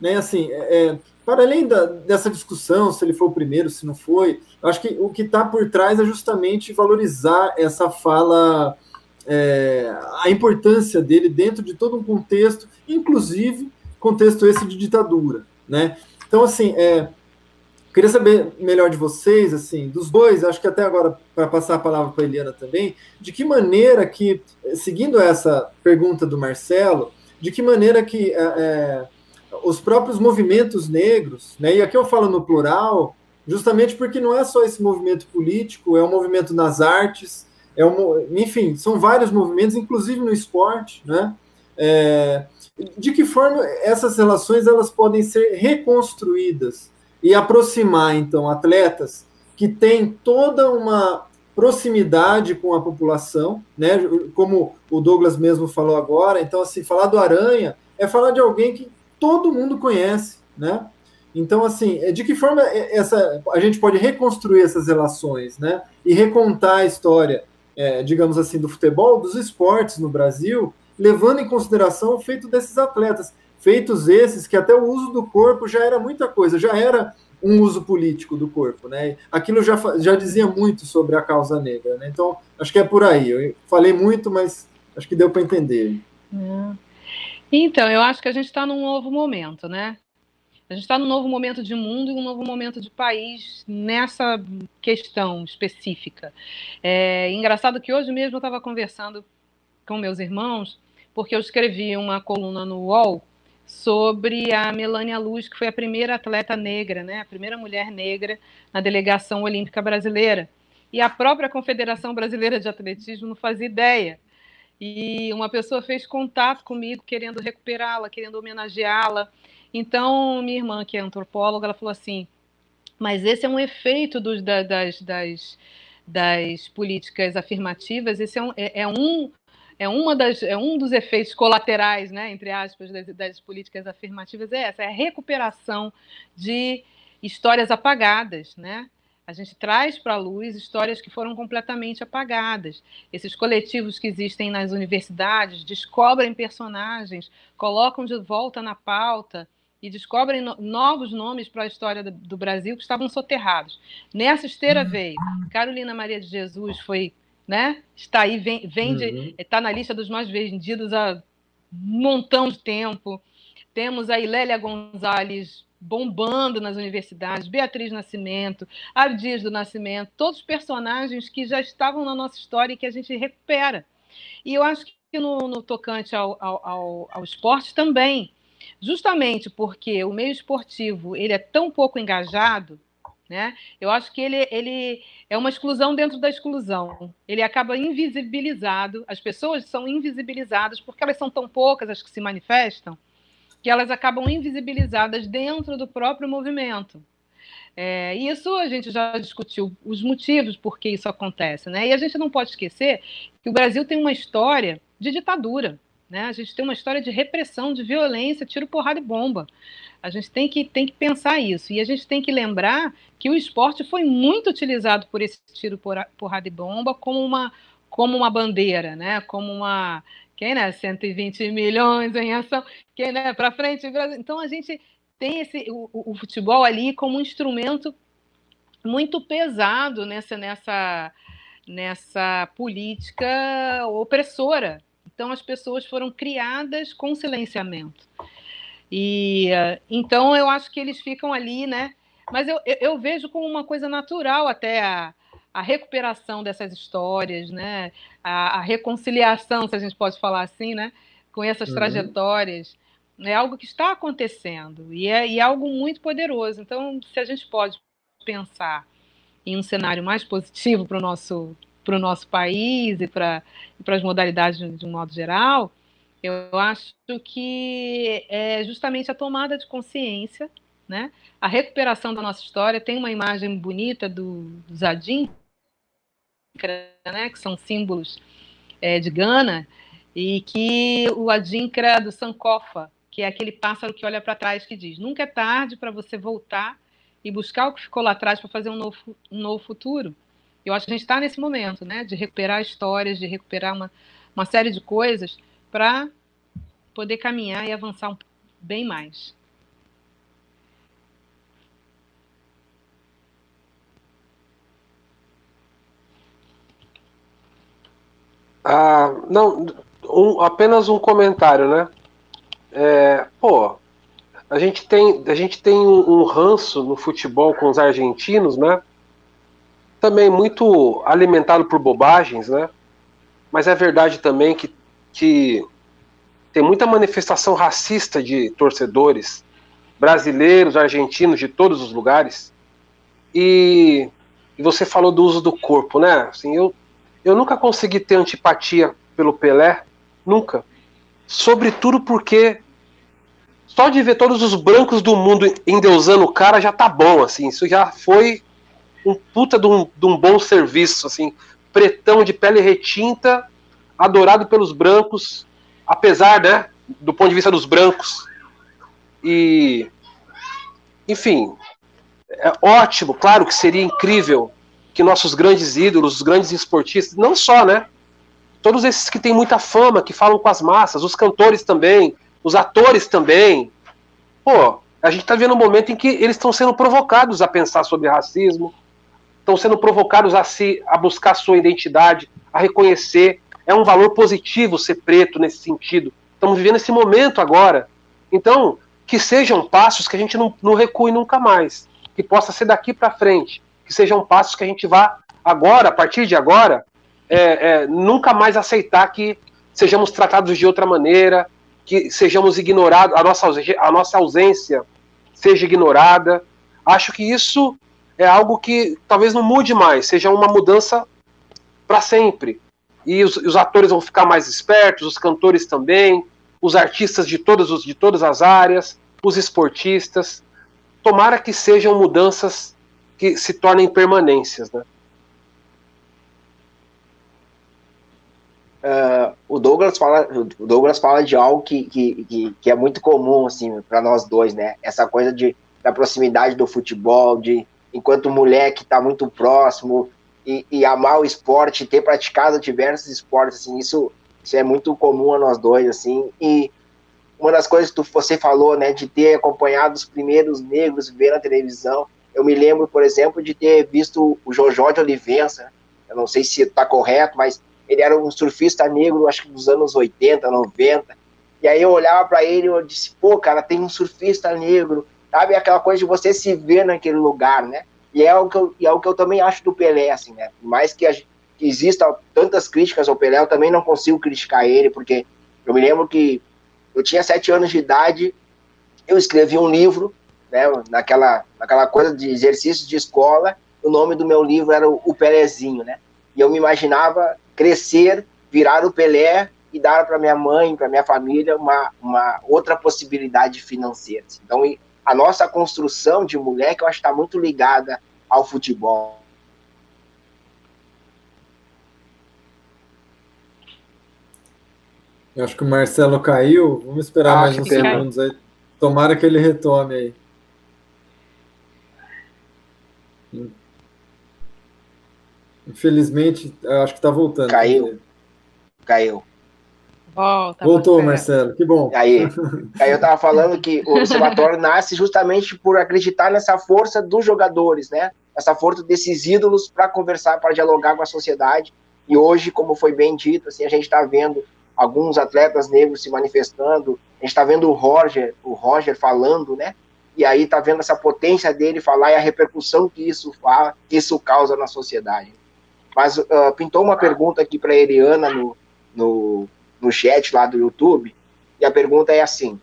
Né, assim, é, é, para além da, dessa discussão, se ele foi o primeiro, se não foi, acho que o que está por trás é justamente valorizar essa fala, é, a importância dele dentro de todo um contexto, inclusive contexto esse de ditadura, né? Então, assim, é, queria saber melhor de vocês, assim, dos dois, acho que até agora, para passar a palavra para a Eliana também, de que maneira que, seguindo essa pergunta do Marcelo, de que maneira que é, é os próprios movimentos negros, né, e aqui eu falo no plural, justamente porque não é só esse movimento político, é um movimento nas artes, é um, enfim, são vários movimentos, inclusive no esporte, né? É, de que forma essas relações elas podem ser reconstruídas e aproximar então atletas que têm toda uma proximidade com a população, né? Como o Douglas mesmo falou agora, então assim falar do Aranha é falar de alguém que todo mundo conhece, né? Então, assim, é, de que forma essa, a gente pode reconstruir essas relações, né? E recontar a história, é, digamos assim, do futebol, dos esportes no Brasil, levando em consideração o feito desses atletas. Feitos esses que até o uso do corpo já era muita coisa, já era um uso político do corpo, né? Aquilo já, já dizia muito sobre a causa negra, né? Então, acho que é por aí. Eu falei muito, mas acho que deu para entender. É. Então, eu acho que a gente está num novo momento, né? A gente está num novo momento de mundo e um novo momento de país nessa questão específica. É engraçado que hoje mesmo eu estava conversando com meus irmãos, porque eu escrevi uma coluna no UOL sobre a Melania Luz, que foi a primeira atleta negra, né? a primeira mulher negra na delegação olímpica brasileira. E a própria Confederação Brasileira de Atletismo não fazia ideia e uma pessoa fez contato comigo querendo recuperá-la, querendo homenageá-la. Então, minha irmã, que é antropóloga, ela falou assim: mas esse é um efeito dos, das, das, das políticas afirmativas, esse é um, é, é um é, uma das, é um dos efeitos colaterais, né, entre aspas, das, das políticas afirmativas, é essa, é a recuperação de histórias apagadas, né? A gente traz para a luz histórias que foram completamente apagadas. Esses coletivos que existem nas universidades descobrem personagens, colocam de volta na pauta e descobrem no novos nomes para a história do, do, Brasil que estavam soterrados. Nessa esteira uhum. veio Carolina Maria de Jesus, foi, né? Está aí, vende, uhum. está na lista dos mais vendidos há um montão de tempo. Temos a Ilélia Gonzalez bombando nas universidades, Beatriz Nascimento, Abdias do Nascimento, todos personagens que já estavam na nossa história e que a gente recupera. E eu acho que no, no tocante ao, ao, ao, esporte também, justamente porque o meio esportivo ele é tão pouco engajado, né? Eu acho que ele, ele é uma exclusão dentro da exclusão. Ele acaba invisibilizado, as pessoas são invisibilizadas porque elas são tão poucas as que se manifestam, que elas acabam invisibilizadas dentro do próprio movimento. É, isso a gente já discutiu os motivos por que isso acontece, né? E a gente não pode esquecer que o Brasil tem uma história de ditadura, né? A gente tem uma história de repressão, de violência, tiro, porrada e bomba. A gente tem que, tem que pensar isso. E a gente tem que lembrar que o esporte foi muito utilizado por esse tiro, porrada e bomba como uma, como uma bandeira, né? Como uma quem, né? 120 milhões em ação, quem, né? Para frente, Então a gente tem esse o, o, futebol ali como um instrumento muito pesado nessa nessa nessa política opressora. Então as pessoas foram criadas com silenciamento. E então eu acho que eles ficam ali, né? Mas eu, eu vejo como uma coisa natural até a, a recuperação dessas histórias, né? A, a, reconciliação, se a gente pode falar assim, né? com essas uhum. trajetórias, é algo que está acontecendo e é, e é algo muito poderoso. Então, se a gente pode pensar em um cenário mais positivo para o nosso, o nosso país e para as modalidades de, de um modo geral, eu acho que é justamente a tomada de consciência, né? a recuperação da nossa história. Tem uma imagem bonita do, do Zadim, né, que são símbolos é, de Gana, e que o Adinkra do Sankofa, que é aquele pássaro que olha para trás que diz: nunca é tarde para você voltar e buscar o que ficou lá atrás para fazer um novo, um novo futuro. Eu acho que a gente está nesse momento, né, de recuperar histórias, de recuperar uma, uma série de coisas para poder caminhar e avançar um, bem mais. Ah, não, um, apenas um comentário, né? É, pô, a gente tem, a gente tem um, um ranço no futebol com os argentinos, né? Também muito alimentado por bobagens, né? Mas é verdade também que, que tem muita manifestação racista de torcedores brasileiros, argentinos, de todos os lugares. E, e você falou do uso do corpo, né? Assim, eu, eu nunca consegui ter antipatia pelo Pelé, nunca. Sobretudo porque só de ver todos os brancos do mundo endeusando o cara já tá bom, assim. Isso já foi um puta de um, de um bom serviço, assim. Pretão de pele retinta, adorado pelos brancos, apesar, né, do ponto de vista dos brancos. E, enfim, é ótimo, claro que seria incrível que nossos grandes ídolos, os grandes esportistas, não só, né, todos esses que têm muita fama, que falam com as massas, os cantores também, os atores também. Pô, a gente está vendo um momento em que eles estão sendo provocados a pensar sobre racismo, estão sendo provocados a se a buscar sua identidade, a reconhecer. É um valor positivo ser preto nesse sentido. Estamos vivendo esse momento agora. Então, que sejam passos que a gente não, não recue nunca mais, que possa ser daqui para frente, que sejam passos que a gente vá agora, a partir de agora, é, é, nunca mais aceitar que sejamos tratados de outra maneira, que sejamos ignorados, a nossa, a nossa ausência seja ignorada. Acho que isso é algo que talvez não mude mais, seja uma mudança para sempre. E os, os, atores vão ficar mais espertos, os cantores também, os artistas de todas, os, de todas as áreas, os esportistas. Tomara que sejam mudanças que se tornem permanências. Né? Uh, o Douglas fala o Douglas fala de algo que, que, que, que é muito comum assim para nós dois né essa coisa de da proximidade do futebol de enquanto mulher que está muito próximo e, e, amar o esporte ter praticado diversos esportes assim isso isso é muito comum a nós dois assim e uma das coisas que você falou né de ter acompanhado os primeiros negros ver na televisão eu me lembro por exemplo de ter visto o Jojo de Olivença eu não sei se está correto mas ele era um surfista negro, acho que dos anos 80, 90. E aí eu olhava para ele e eu disse, pô, cara, tem um surfista negro, sabe? Aquela coisa de você se ver naquele lugar, né? E é o que eu, é o que eu também acho do Pelé, assim, né? Por mais que, a, que exista tantas críticas ao Pelé, eu também não consigo criticar ele, porque eu me lembro que eu tinha sete anos de idade, eu escrevi um livro, né? Naquela, naquela coisa de exercícios de escola, o nome do meu livro era o, o Perezinho, né? E eu me imaginava crescer, virar o Pelé e dar para minha mãe, para minha família, uma, uma outra possibilidade financeira. Então, a nossa construção de mulher, que eu acho que está muito ligada ao futebol. Eu acho que o Marcelo caiu. Vamos esperar ah, mais uns segundos aí. Tomara que ele retome aí. Infelizmente, acho que está voltando. Caiu. Caiu. Volta, Voltou, Marcelo. Que bom. Aí, (laughs) aí eu estava falando que o observatório nasce justamente por acreditar nessa força dos jogadores, né? Essa força desses ídolos para conversar, para dialogar com a sociedade. E hoje, como foi bem dito, assim, a gente está vendo alguns atletas negros se manifestando. A gente está vendo o Roger, o Roger falando, né? E aí está vendo essa potência dele falar e a repercussão que isso fala, que isso causa na sociedade. Mas uh, pintou uma pergunta aqui para a Eliana no, no, no chat lá do YouTube, e a pergunta é assim: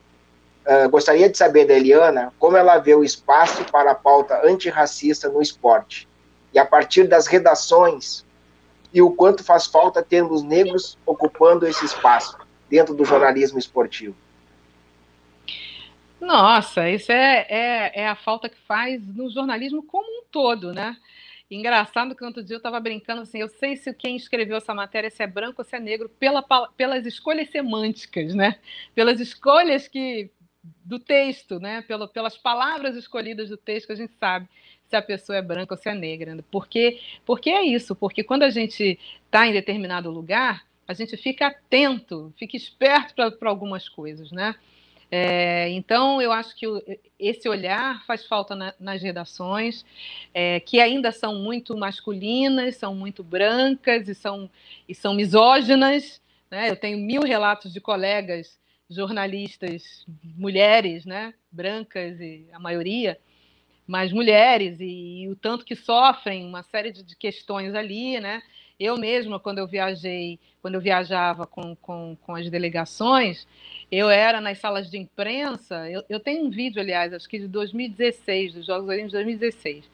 uh, gostaria de saber da Eliana como ela vê o espaço para a pauta antirracista no esporte, e a partir das redações, e o quanto faz falta termos negros ocupando esse espaço dentro do jornalismo esportivo. Nossa, isso é, é, é a falta que faz no jornalismo como um todo, né? Engraçado que outro dia eu estava brincando assim, eu sei se quem escreveu essa matéria se é branco ou se é negro pela, pelas escolhas semânticas, né? Pelas escolhas que do texto, né? Pelo, pelas palavras escolhidas do texto a gente sabe se a pessoa é branca ou se é negra. Né? Porque, porque é isso, porque quando a gente está em determinado lugar, a gente fica atento, fica esperto para algumas coisas, né? É, então, eu acho que o, esse olhar faz falta na, nas redações, é, que ainda são muito masculinas, são muito brancas e são, e são misóginas. Né? Eu tenho mil relatos de colegas jornalistas mulheres, né, brancas e a maioria, mas mulheres e, e o tanto que sofrem uma série de, de, questões ali, né? Eu mesma, quando eu viajei, quando eu viajava com, com, com as delegações, eu era nas salas de imprensa. Eu, eu tenho um vídeo, aliás, acho que de 2016, dos Jogos Olímpicos de 2016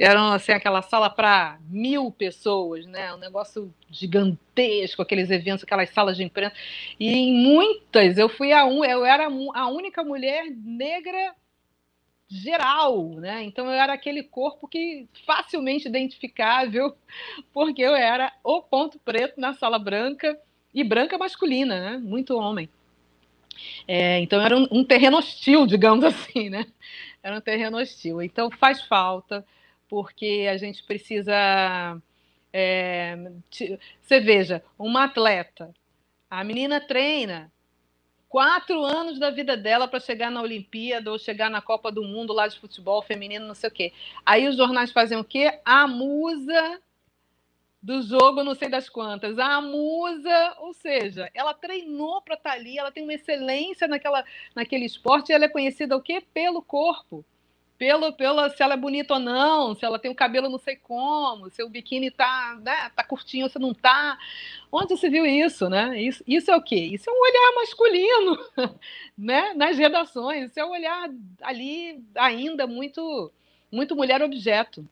eram assim aquela sala para mil pessoas, né? Um negócio gigantesco, aqueles eventos, aquelas salas de imprensa. E em muitas eu fui a um, eu era a única mulher negra geral, né? Então eu era aquele corpo que facilmente identificável, (laughs) porque eu era o ponto preto na sala branca e branca masculina, né? Muito homem. É, então era um, um terreno hostil, digamos (laughs) assim, né? Era um terreno hostil. Então faz falta porque a gente precisa. É, você veja, uma atleta, a menina treina quatro anos da vida dela para chegar na Olimpíada ou chegar na Copa do Mundo lá de futebol feminino, não sei o quê. Aí os jornais fazem o quê? A musa do jogo, não sei das quantas. A musa, ou seja, ela treinou para estar tá ali, ela tem uma excelência naquela, naquele esporte e ela é conhecida o quê? Pelo corpo pelo, pela se ela é bonita ou não, se ela tem o cabelo não sei como, se o biquíni tá, né, tá curtinho ou se não tá. Onde se viu isso, né? Isso, isso é o quê? Isso é um olhar masculino, (laughs) né? Nas redações, isso é um olhar ali ainda muito, muito mulher objeto.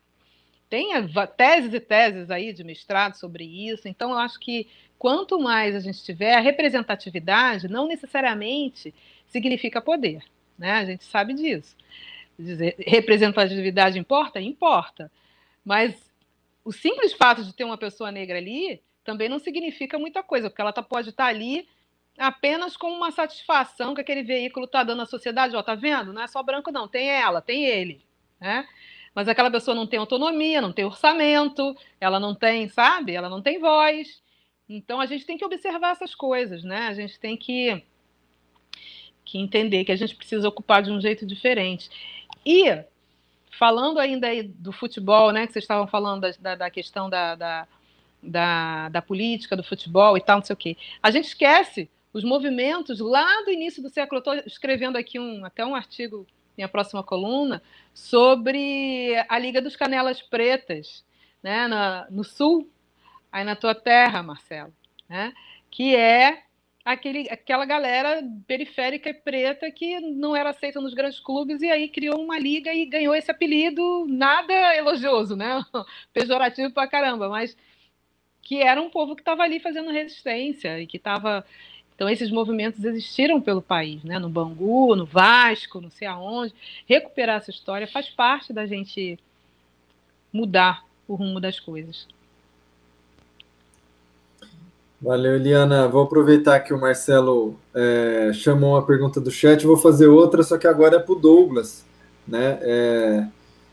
Tem teses e teses aí de mestrado sobre isso, então eu acho que quanto mais a gente tiver, a representatividade não necessariamente significa poder, né? A gente sabe disso dizer, representatividade importa? Importa. Mas o simples fato de ter uma pessoa negra ali também não significa muita coisa, porque ela tá, pode estar tá ali apenas com uma satisfação que aquele veículo está dando à sociedade. Ó, tá vendo? Não é só branco, não. Tem ela, tem ele. Né? Mas aquela pessoa não tem autonomia, não tem orçamento, ela não tem, sabe? Ela não tem voz. Então a gente tem que observar essas coisas, né? A gente tem que, que entender que a gente precisa ocupar de um jeito diferente. E, falando ainda do futebol, né, que vocês estavam falando da, da, questão da, da, da, da, política, do futebol e tal, não sei o quê, a gente esquece os movimentos lá do início do século. Estou escrevendo aqui um, até um artigo, minha próxima coluna, sobre a Liga dos Canelas Pretas, né, na, no Sul, aí na tua terra, Marcelo, né, que é aquele, aquela galera periférica e preta que não era aceita nos grandes clubes e aí criou uma liga e ganhou esse apelido nada elogioso, né? (laughs) Pejorativo pra caramba, mas que era um povo que estava ali fazendo resistência e que estava então esses movimentos existiram pelo país, né? No Bangu, no Vasco, não sei aonde. Recuperar essa história faz parte da gente mudar o rumo das coisas. Valeu, Eliana. Vou aproveitar que o Marcelo é, chamou uma pergunta do chat, vou fazer outra, só que agora é para o Douglas. Né? É,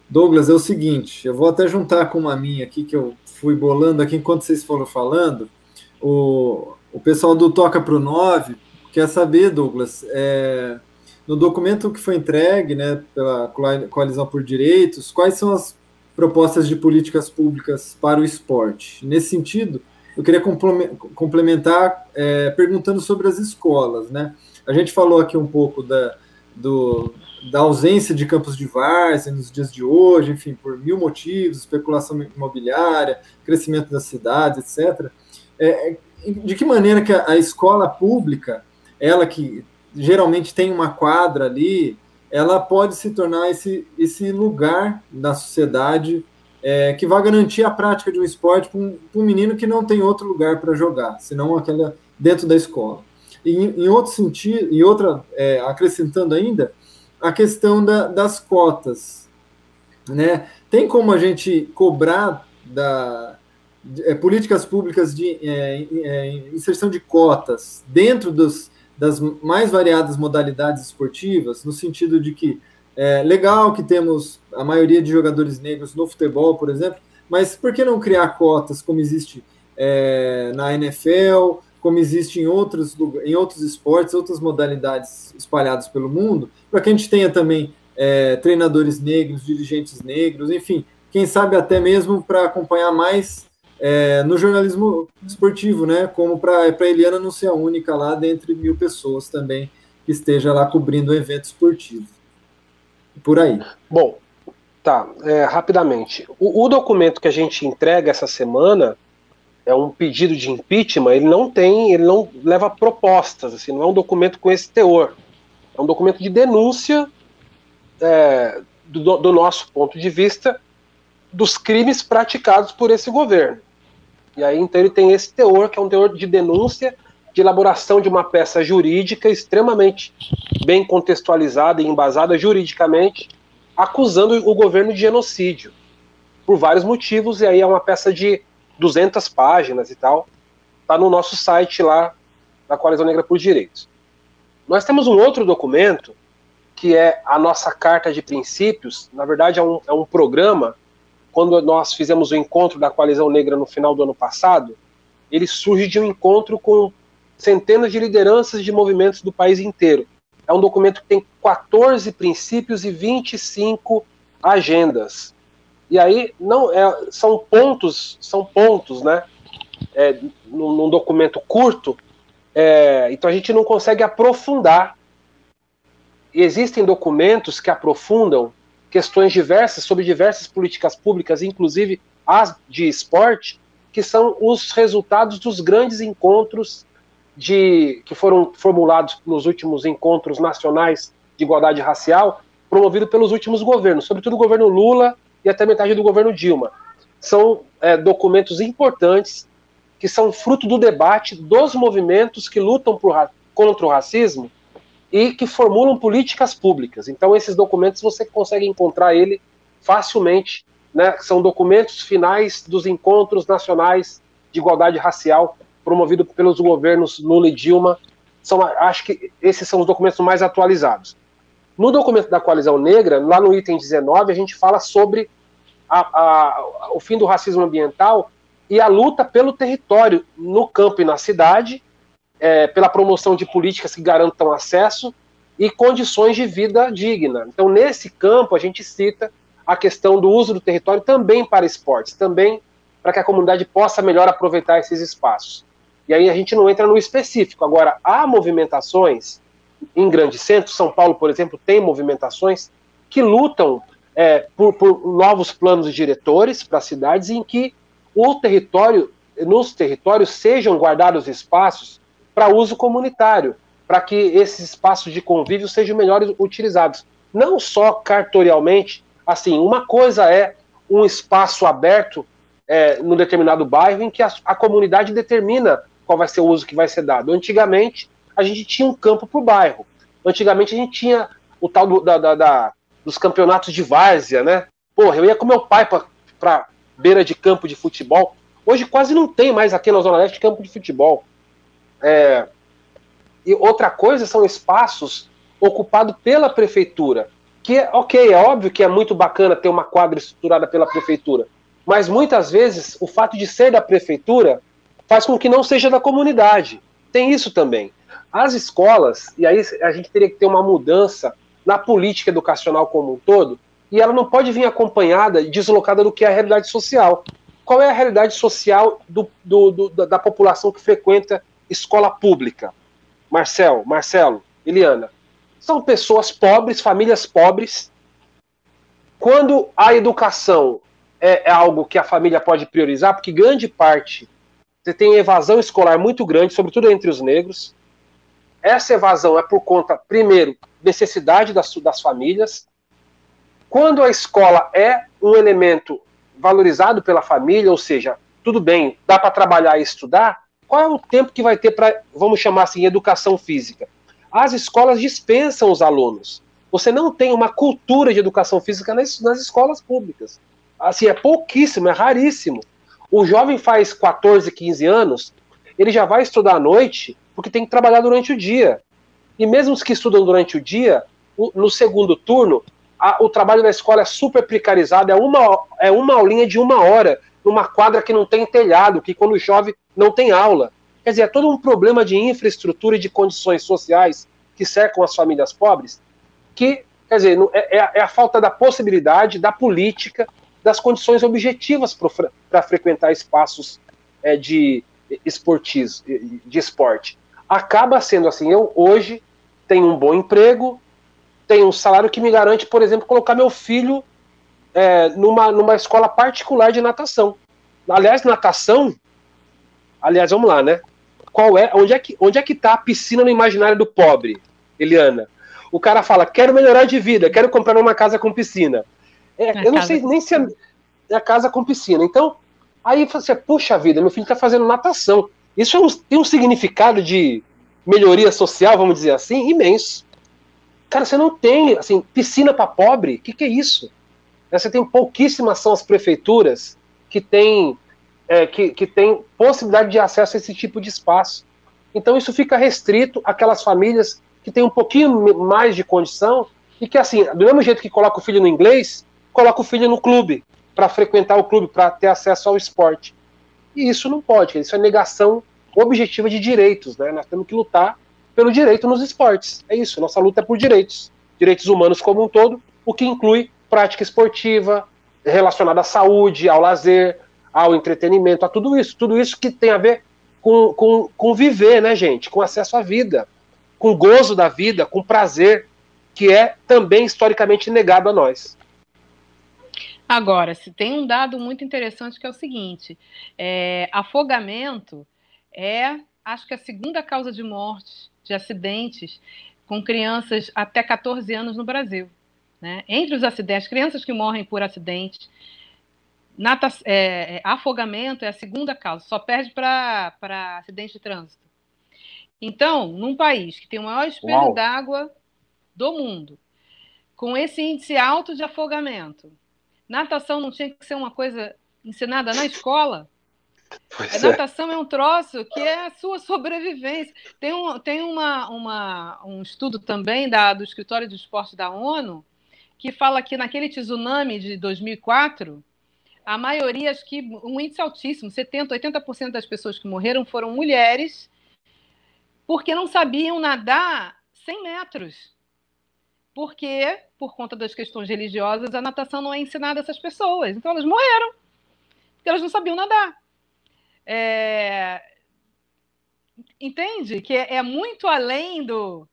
Douglas, é o seguinte, eu vou até juntar com uma minha aqui, que eu fui bolando aqui enquanto vocês foram falando. O, o pessoal do Toca para o 9 quer saber, Douglas, é, no documento que foi entregue né, pela Coalizão por Direitos, quais são as propostas de políticas públicas para o esporte? Nesse sentido, eu queria complementar é, perguntando sobre as escolas, né? A gente falou aqui um pouco da, do, da ausência de campos de várzea nos dias de hoje, enfim, por mil motivos, especulação imobiliária, crescimento das cidades, etc. É, de que maneira que a, a escola pública, ela que geralmente tem uma quadra ali, ela pode se tornar esse, esse lugar na sociedade é, que vai garantir a prática de um esporte para um, um, menino que não tem outro lugar para jogar, senão aquela dentro da escola. E em, outro sentido, e outra, é, acrescentando ainda, a questão da, das cotas. Né? Tem como a gente cobrar da, é, políticas públicas de é, é, inserção de cotas dentro dos, das mais variadas modalidades esportivas, no sentido de que é legal que temos a maioria de jogadores negros no futebol, por exemplo, mas por que não criar cotas como existe é, na NFL, como existe em outros, em outros esportes, outras modalidades espalhadas pelo mundo, para que a gente tenha também é, treinadores negros, dirigentes negros, enfim, quem sabe até mesmo para acompanhar mais é, no jornalismo esportivo, né? Como para a Eliana não ser a única lá dentre mil pessoas também que esteja lá cobrindo o evento esportivo. Por aí. Bom, tá. É, rapidamente. O, o, documento que a gente entrega essa semana é um pedido de impeachment. Ele não tem, ele não leva propostas. Assim, não é um documento com esse teor. É um documento de denúncia é, do, do nosso ponto de vista dos crimes praticados por esse governo. E aí, então, ele tem esse teor, que é um teor de denúncia, de elaboração de uma peça jurídica extremamente bem contextualizada e embasada juridicamente, acusando o governo de genocídio, por vários motivos, e aí é uma peça de 200 páginas e tal, está no nosso site lá, da Coalizão Negra por Direitos. Nós temos um outro documento, que é a nossa Carta de Princípios, na verdade é um, é um programa quando nós fizemos o encontro da Coalizão Negra no final do ano passado, ele surge de um encontro com centenas de lideranças de movimentos do país inteiro. É um documento que tem 14 princípios e 25 agendas. E aí não é, são pontos, são pontos, né? É, num, num documento curto, é, então a gente não consegue aprofundar. E existem documentos que aprofundam questões diversas sobre diversas políticas públicas, inclusive as de esporte, que são os resultados dos grandes encontros de que foram formulados nos últimos encontros nacionais de igualdade racial, promovido pelos últimos governos, sobretudo o governo Lula e até metade do governo Dilma. São é, documentos importantes que são fruto do debate dos movimentos que lutam por, contra o racismo e que formulam políticas públicas. Então, esses documentos você consegue encontrar ele facilmente, né? São documentos finais dos encontros nacionais de igualdade racial promovido pelos governos Lula e Dilma. São, acho que esses são os documentos mais atualizados. No documento da Coalizão Negra, lá no item 19, a gente fala sobre a, a, o fim do racismo ambiental e a luta pelo território no campo e na cidade, é, pela promoção de políticas que garantam acesso e condições de vida digna. Então, nesse campo, a gente cita a questão do uso do território também para esportes, também para que a comunidade possa melhor aproveitar esses espaços. E aí a gente não entra no específico. Agora, há movimentações em grandes centros, São Paulo, por exemplo, tem movimentações que lutam é, por, por novos planos diretores para cidades em que o território, nos territórios sejam guardados espaços para uso comunitário, para que esses espaços de convívio sejam melhores utilizados. Não só cartorialmente, assim, uma coisa é um espaço aberto é, num determinado bairro em que a, a, comunidade determina qual vai ser o uso que vai ser dado. Antigamente, a gente tinha um campo por bairro. Antigamente, a gente tinha o tal do, da, da, da, dos campeonatos de várzea, né? Porra, eu ia com meu pai para beira de campo de futebol. Hoje quase não tem mais aqui na Zona Leste campo de futebol. É, e outra coisa são espaços ocupados pela prefeitura, que, ok, é óbvio que é muito bacana ter uma quadra estruturada pela prefeitura, mas muitas vezes o fato de ser da prefeitura faz com que não seja da comunidade. Tem isso também. As escolas, e aí a gente teria que ter uma mudança na política educacional como um todo, e ela não pode vir acompanhada e deslocada do que é a realidade social. Qual é a realidade social do, do, do, da população que frequenta escola pública. Marcel, Marcelo, Eliana, são pessoas pobres, famílias pobres. Quando a educação é, é algo que a família pode priorizar, porque grande parte você tem evasão escolar muito grande, sobretudo entre os negros. Essa evasão é por conta, primeiro, necessidade das, das famílias. Quando a escola é um elemento valorizado pela família, ou seja, tudo bem, dá para trabalhar e estudar, qual é o tempo que vai ter para, vamos chamar assim, educação física? As escolas dispensam os alunos. Você não tem uma cultura de educação física nas, nas escolas públicas. Assim, é pouquíssimo, é raríssimo. O jovem faz 14, 15 anos, ele já vai estudar à noite porque tem que trabalhar durante o dia. E mesmo os que estudam durante o dia, no segundo turno, a, o trabalho da escola é super precarizado, é uma, é uma aulinha de uma hora numa quadra que não tem telhado, que quando chove não tem aula. Quer dizer, é todo um problema de infraestrutura e de condições sociais que cercam as famílias pobres, que, quer dizer, é, é, é a falta da possibilidade da política das condições objetivas para frequentar espaços é, de esportis, de esporte. Acaba sendo assim, eu hoje tenho um bom emprego, tenho um salário que me garante, por exemplo, colocar meu filho é, numa, numa escola particular de natação. Aliás, natação, aliás, vamos lá, né? Qual é, onde é que onde é que tá a piscina no imaginário do pobre, Eliana? O cara fala, quero melhorar de vida, quero comprar uma casa com piscina. É, eu não sei nem se é, é a casa com piscina. Então, aí você, puxa vida, meu filho está fazendo natação. Isso é um, tem um significado de melhoria social, vamos dizer assim, imenso. Cara, você não tem, assim, piscina para pobre? O que, que é isso? Você tem pouquíssimas são as prefeituras que têm é, que, que tem possibilidade de acesso a esse tipo de espaço. Então isso fica restrito àquelas famílias que têm um pouquinho mais de condição e que, assim, do mesmo jeito que coloca o filho no inglês, coloca o filho no clube, para frequentar o clube, para ter acesso ao esporte. E isso não pode, isso é negação objetiva de direitos, né? Nós temos que lutar pelo direito nos esportes. É isso, nossa luta é por direitos. Direitos humanos como um todo, o que inclui prática esportiva, relacionada à saúde, ao lazer, ao entretenimento, a tudo isso. Tudo isso que tem a ver com, com, com viver, né, gente? Com acesso à vida, com gozo da vida, com prazer, que é também historicamente negado a nós. Agora, se tem um dado muito interessante que é o seguinte: é, afogamento é, acho que a segunda causa de morte de acidentes com crianças até 14 anos no Brasil. Né? Entre os acidentes, crianças que morrem por acidente, nata, é, é, afogamento é a segunda causa, só perde para acidente de trânsito. Então, num país que tem o maior espelho d'água do mundo, com esse índice alto de afogamento, natação não tinha que ser uma coisa ensinada na escola? Pois a é. natação é. é um troço que é a sua sobrevivência. Tem, um, tem uma, uma, um estudo também da, do Escritório de Esporte da ONU que fala que naquele tsunami de 2004, a maioria, acho que um índice altíssimo, 70%, 80% das pessoas que morreram foram mulheres, porque não sabiam nadar 100 metros. Porque, por conta das questões religiosas, a natação não é ensinada a essas pessoas. Então elas morreram, porque elas não sabiam nadar. É... Entende? Que é, muito além do.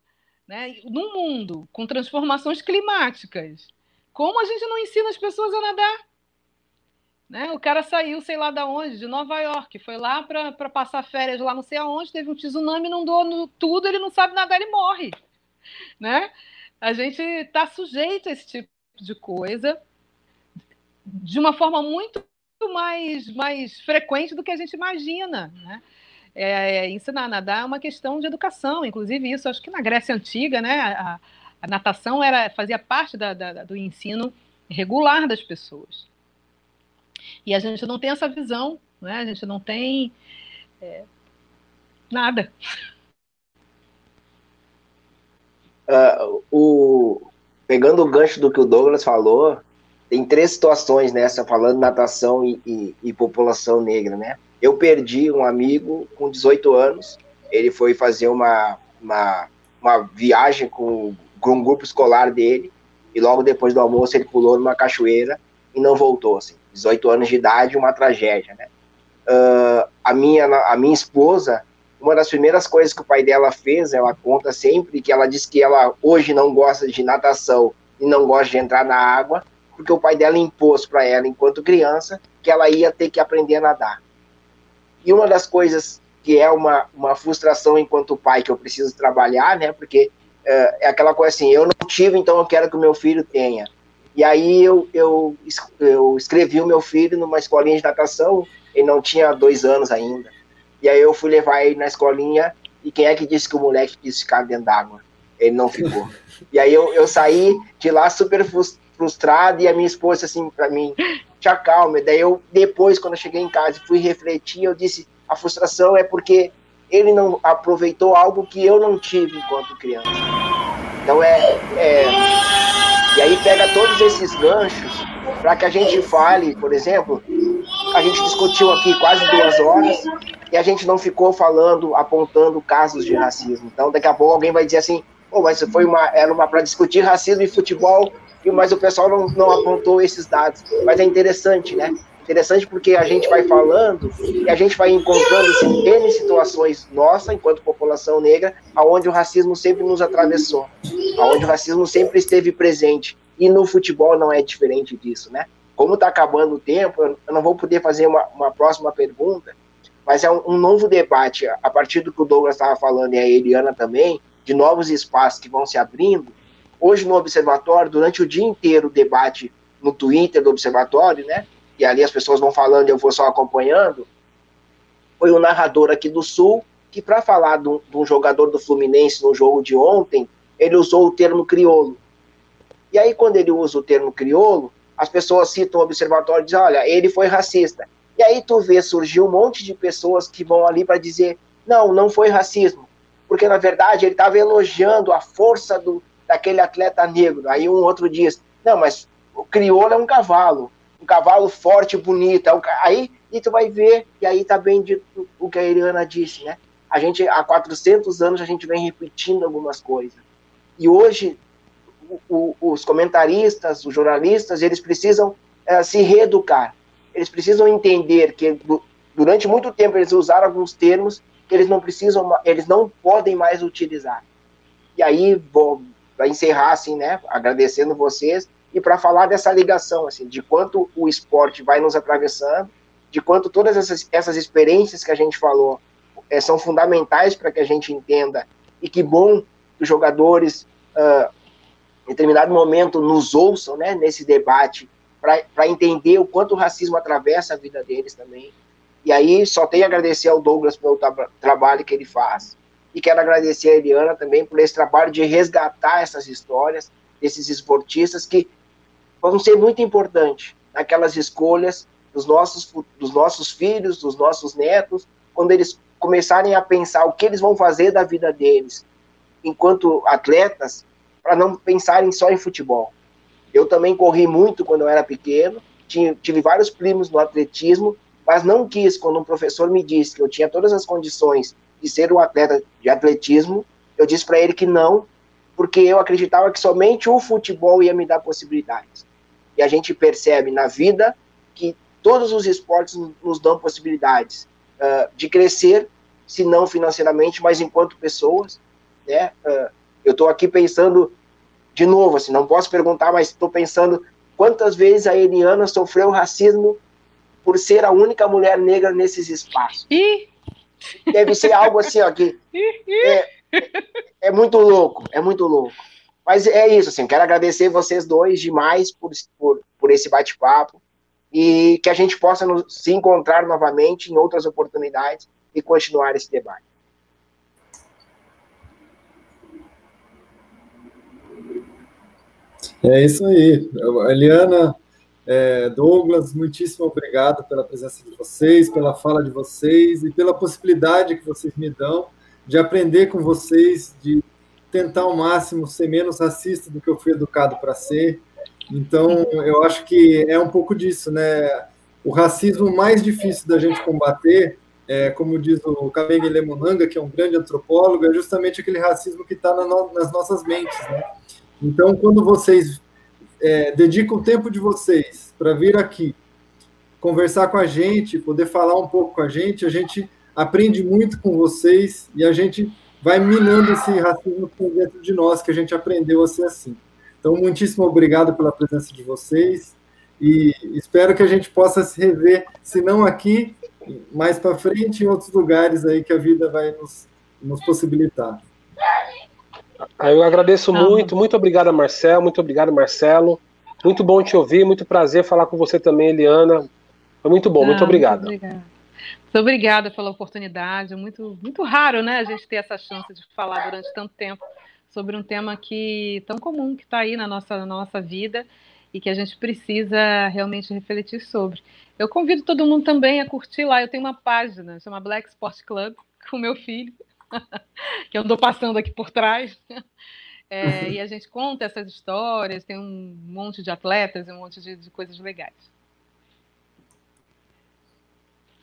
Né? No mundo, com transformações climáticas, como a gente não ensina as pessoas a nadar? Né? O cara saiu, sei lá da onde, de Nova York, foi lá para passar férias lá não sei aonde, teve um tsunami, não doou tudo, ele não sabe nadar, ele morre. Né? A gente está sujeito a esse tipo de coisa de uma forma muito mais, mais frequente do que a gente imagina. Né? É, é, ensinar a nadar é uma questão de educação, inclusive isso, acho que na Grécia Antiga, né, a, a natação era, fazia parte da, da, do ensino regular das pessoas. E a gente não tem essa visão, né? a gente não tem é, nada. Uh, o, pegando o gancho do que o Douglas falou, tem três situações nessa, falando natação e, e, e, população negra, né? Eu perdi um amigo com 18 anos, ele foi fazer uma, uma, uma viagem com, com um grupo escolar dele, e logo depois do almoço ele pulou numa cachoeira e não voltou, assim, 18 anos de idade, uma tragédia, né? Uh, a, minha, a minha esposa, uma das primeiras coisas que o pai dela fez, ela conta sempre que ela diz que ela hoje não gosta de natação e não gosta de entrar na água, porque o pai dela impôs para ela, enquanto criança, que ela ia ter que aprender a nadar. E uma das coisas que é uma, uma frustração enquanto pai que eu preciso trabalhar, né? Porque é, é aquela coisa assim, eu não tive, então eu quero que o meu filho tenha. E aí eu, eu, eu escrevi o meu filho numa escolinha de natação, ele não tinha dois anos ainda. E aí eu fui levar ele na escolinha, e quem é que disse que o moleque quis ficar dentro d'água? Ele não ficou. E aí eu, eu saí de lá super frustrado e a minha esposa assim para mim, te acalme. Daí eu depois quando eu cheguei em casa fui refletir, eu disse, a frustração é porque ele não aproveitou algo que eu não tive enquanto criança. Então é, é e aí pega todos esses ganchos para que a gente fale, por exemplo, a gente discutiu aqui quase duas horas e a gente não ficou falando, apontando casos de racismo. Então daqui a pouco alguém vai dizer assim, oh, mas foi uma, era uma para discutir racismo e futebol mas o pessoal não, não apontou esses dados. Mas é interessante, né? Interessante porque a gente vai falando e a gente vai encontrando centenas situações nossa, enquanto população negra, aonde o racismo sempre nos atravessou, aonde o racismo sempre esteve presente. E no futebol não é diferente disso, né? Como está acabando o tempo, eu não vou poder fazer uma, uma próxima pergunta, mas é um, um, novo debate, a partir do que o Douglas estava falando e a Eliana também, de novos espaços que vão se abrindo. Hoje no Observatório, durante o dia inteiro, o debate no Twitter do Observatório, né? E ali as pessoas vão falando e eu vou só acompanhando. Foi um narrador aqui do Sul que, para falar de um, de um jogador do Fluminense no jogo de ontem, ele usou o termo crioulo. E aí, quando ele usa o termo crioulo, as pessoas citam o observatório e dizem: olha, ele foi racista. E aí tu vê surgir um monte de pessoas que vão ali para dizer: não, não foi racismo. Porque na verdade ele estava elogiando a força do, daquele atleta negro. Aí um outro diz: não, mas o crioulo é um cavalo, um cavalo forte, bonito. É aí e tu vai ver, e aí tá bem dito o que a Eliana disse, né? A gente, há 400 anos, a gente vem repetindo algumas coisas. E hoje, o, os comentaristas, os jornalistas, eles precisam é, se reeducar eles precisam entender que durante muito tempo eles usaram alguns termos que eles não precisam, eles não podem mais utilizar. E aí para encerrar assim, né, agradecendo vocês e para falar dessa ligação assim, de quanto o esporte vai nos atravessando, de quanto todas essas, essas experiências que a gente falou é, são fundamentais para que a gente entenda e que bom que os jogadores uh, determinado momento nos ouçam, né, nesse debate para entender o quanto o racismo atravessa a vida deles também. E aí só tenho a agradecer ao Douglas pelo tra trabalho que ele faz. E quero agradecer a Eliana também por esse trabalho de resgatar essas histórias desses esportistas que vão ser muito importantes naquelas escolhas dos nossos, dos nossos filhos, dos nossos netos, quando eles começarem a pensar o que eles vão fazer da vida deles enquanto atletas, para não pensarem só em futebol, eu também corri muito quando eu era pequeno, tinha, tive vários primos no atletismo, mas não quis, quando um professor me disse que eu tinha todas as condições de ser um atleta de atletismo, eu disse para ele que não, porque eu acreditava que somente o futebol ia me dar possibilidades. E a gente percebe na vida que todos os esportes nos dão possibilidades uh, de crescer, se não financeiramente, mas enquanto pessoas. Né? Uh, eu estou aqui pensando de novo, assim, não posso perguntar, mas estou pensando quantas vezes a Eliana sofreu racismo por ser a única mulher negra nesses espaços. Ih! Deve ser algo assim, ó, que é, é muito louco, é muito louco. Mas é isso, assim, quero agradecer vocês dois demais por, por, por esse bate-papo e que a gente possa nos, se encontrar novamente em outras oportunidades e continuar esse debate. É isso aí. Eliana, é, Douglas, muitíssimo obrigado pela presença de vocês, pela fala de vocês e pela possibilidade que vocês me dão de aprender com vocês, de tentar ao máximo ser menos racista do que eu fui educado para ser. Então, eu acho que é um pouco disso, né? O racismo mais difícil da gente combater, é, como diz o Kamenge Lemonanga, que é um grande antropólogo, é justamente aquele racismo que está na no, nas nossas mentes, né? Então, quando vocês é, dedicam o tempo de vocês para vir aqui conversar com a gente, poder falar um pouco com a gente, a gente aprende muito com vocês e a gente vai minando esse racismo dentro de nós que a gente aprendeu a ser assim. Então, muitíssimo obrigado pela presença de vocês e espero que a gente possa se rever, se não aqui, mais para frente, em outros lugares aí que a vida vai nos, nos possibilitar. Eu agradeço ah, muito, muito obrigado, Marcel, muito obrigado, Marcelo. Muito bom te ouvir, muito prazer falar com você também, Eliana. Foi muito bom, ah, muito obrigado. Muito obrigada. Muito obrigada pela oportunidade. Muito, muito raro, né, a gente ter essa chance de falar durante tanto tempo sobre um tema que tão comum que está aí na nossa, na nossa vida e que a gente precisa realmente refletir sobre. Eu convido todo mundo também a curtir lá. Eu tenho uma página, chama Black Sport Club, (laughs) com meu filho. (laughs) que eu estou passando aqui por trás. É, e a gente conta essas histórias, tem um monte de atletas e um monte de, de coisas legais.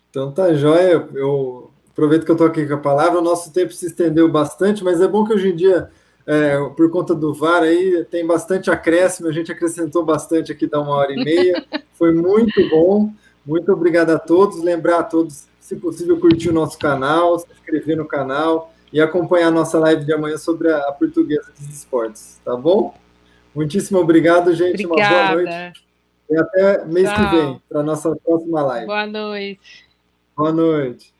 Então tá joia, eu aproveito que eu estou aqui com a palavra, o nosso tempo se estendeu bastante, mas é bom que hoje em dia é, por conta do VAR aí, tem bastante acréscimo, a gente acrescentou bastante aqui, dá uma hora e meia. (laughs) Foi muito bom. Muito obrigado a todos. Lembrar a todos, se possível, curtir o nosso canal, se inscrever no canal e acompanhar a nossa live de amanhã sobre a, a portuguesa dos esportes, tá bom? Muitíssimo obrigado, gente. Obrigada. Uma boa noite. E até mês Tchau. que vem, para a nossa próxima live. Boa noite. Boa noite.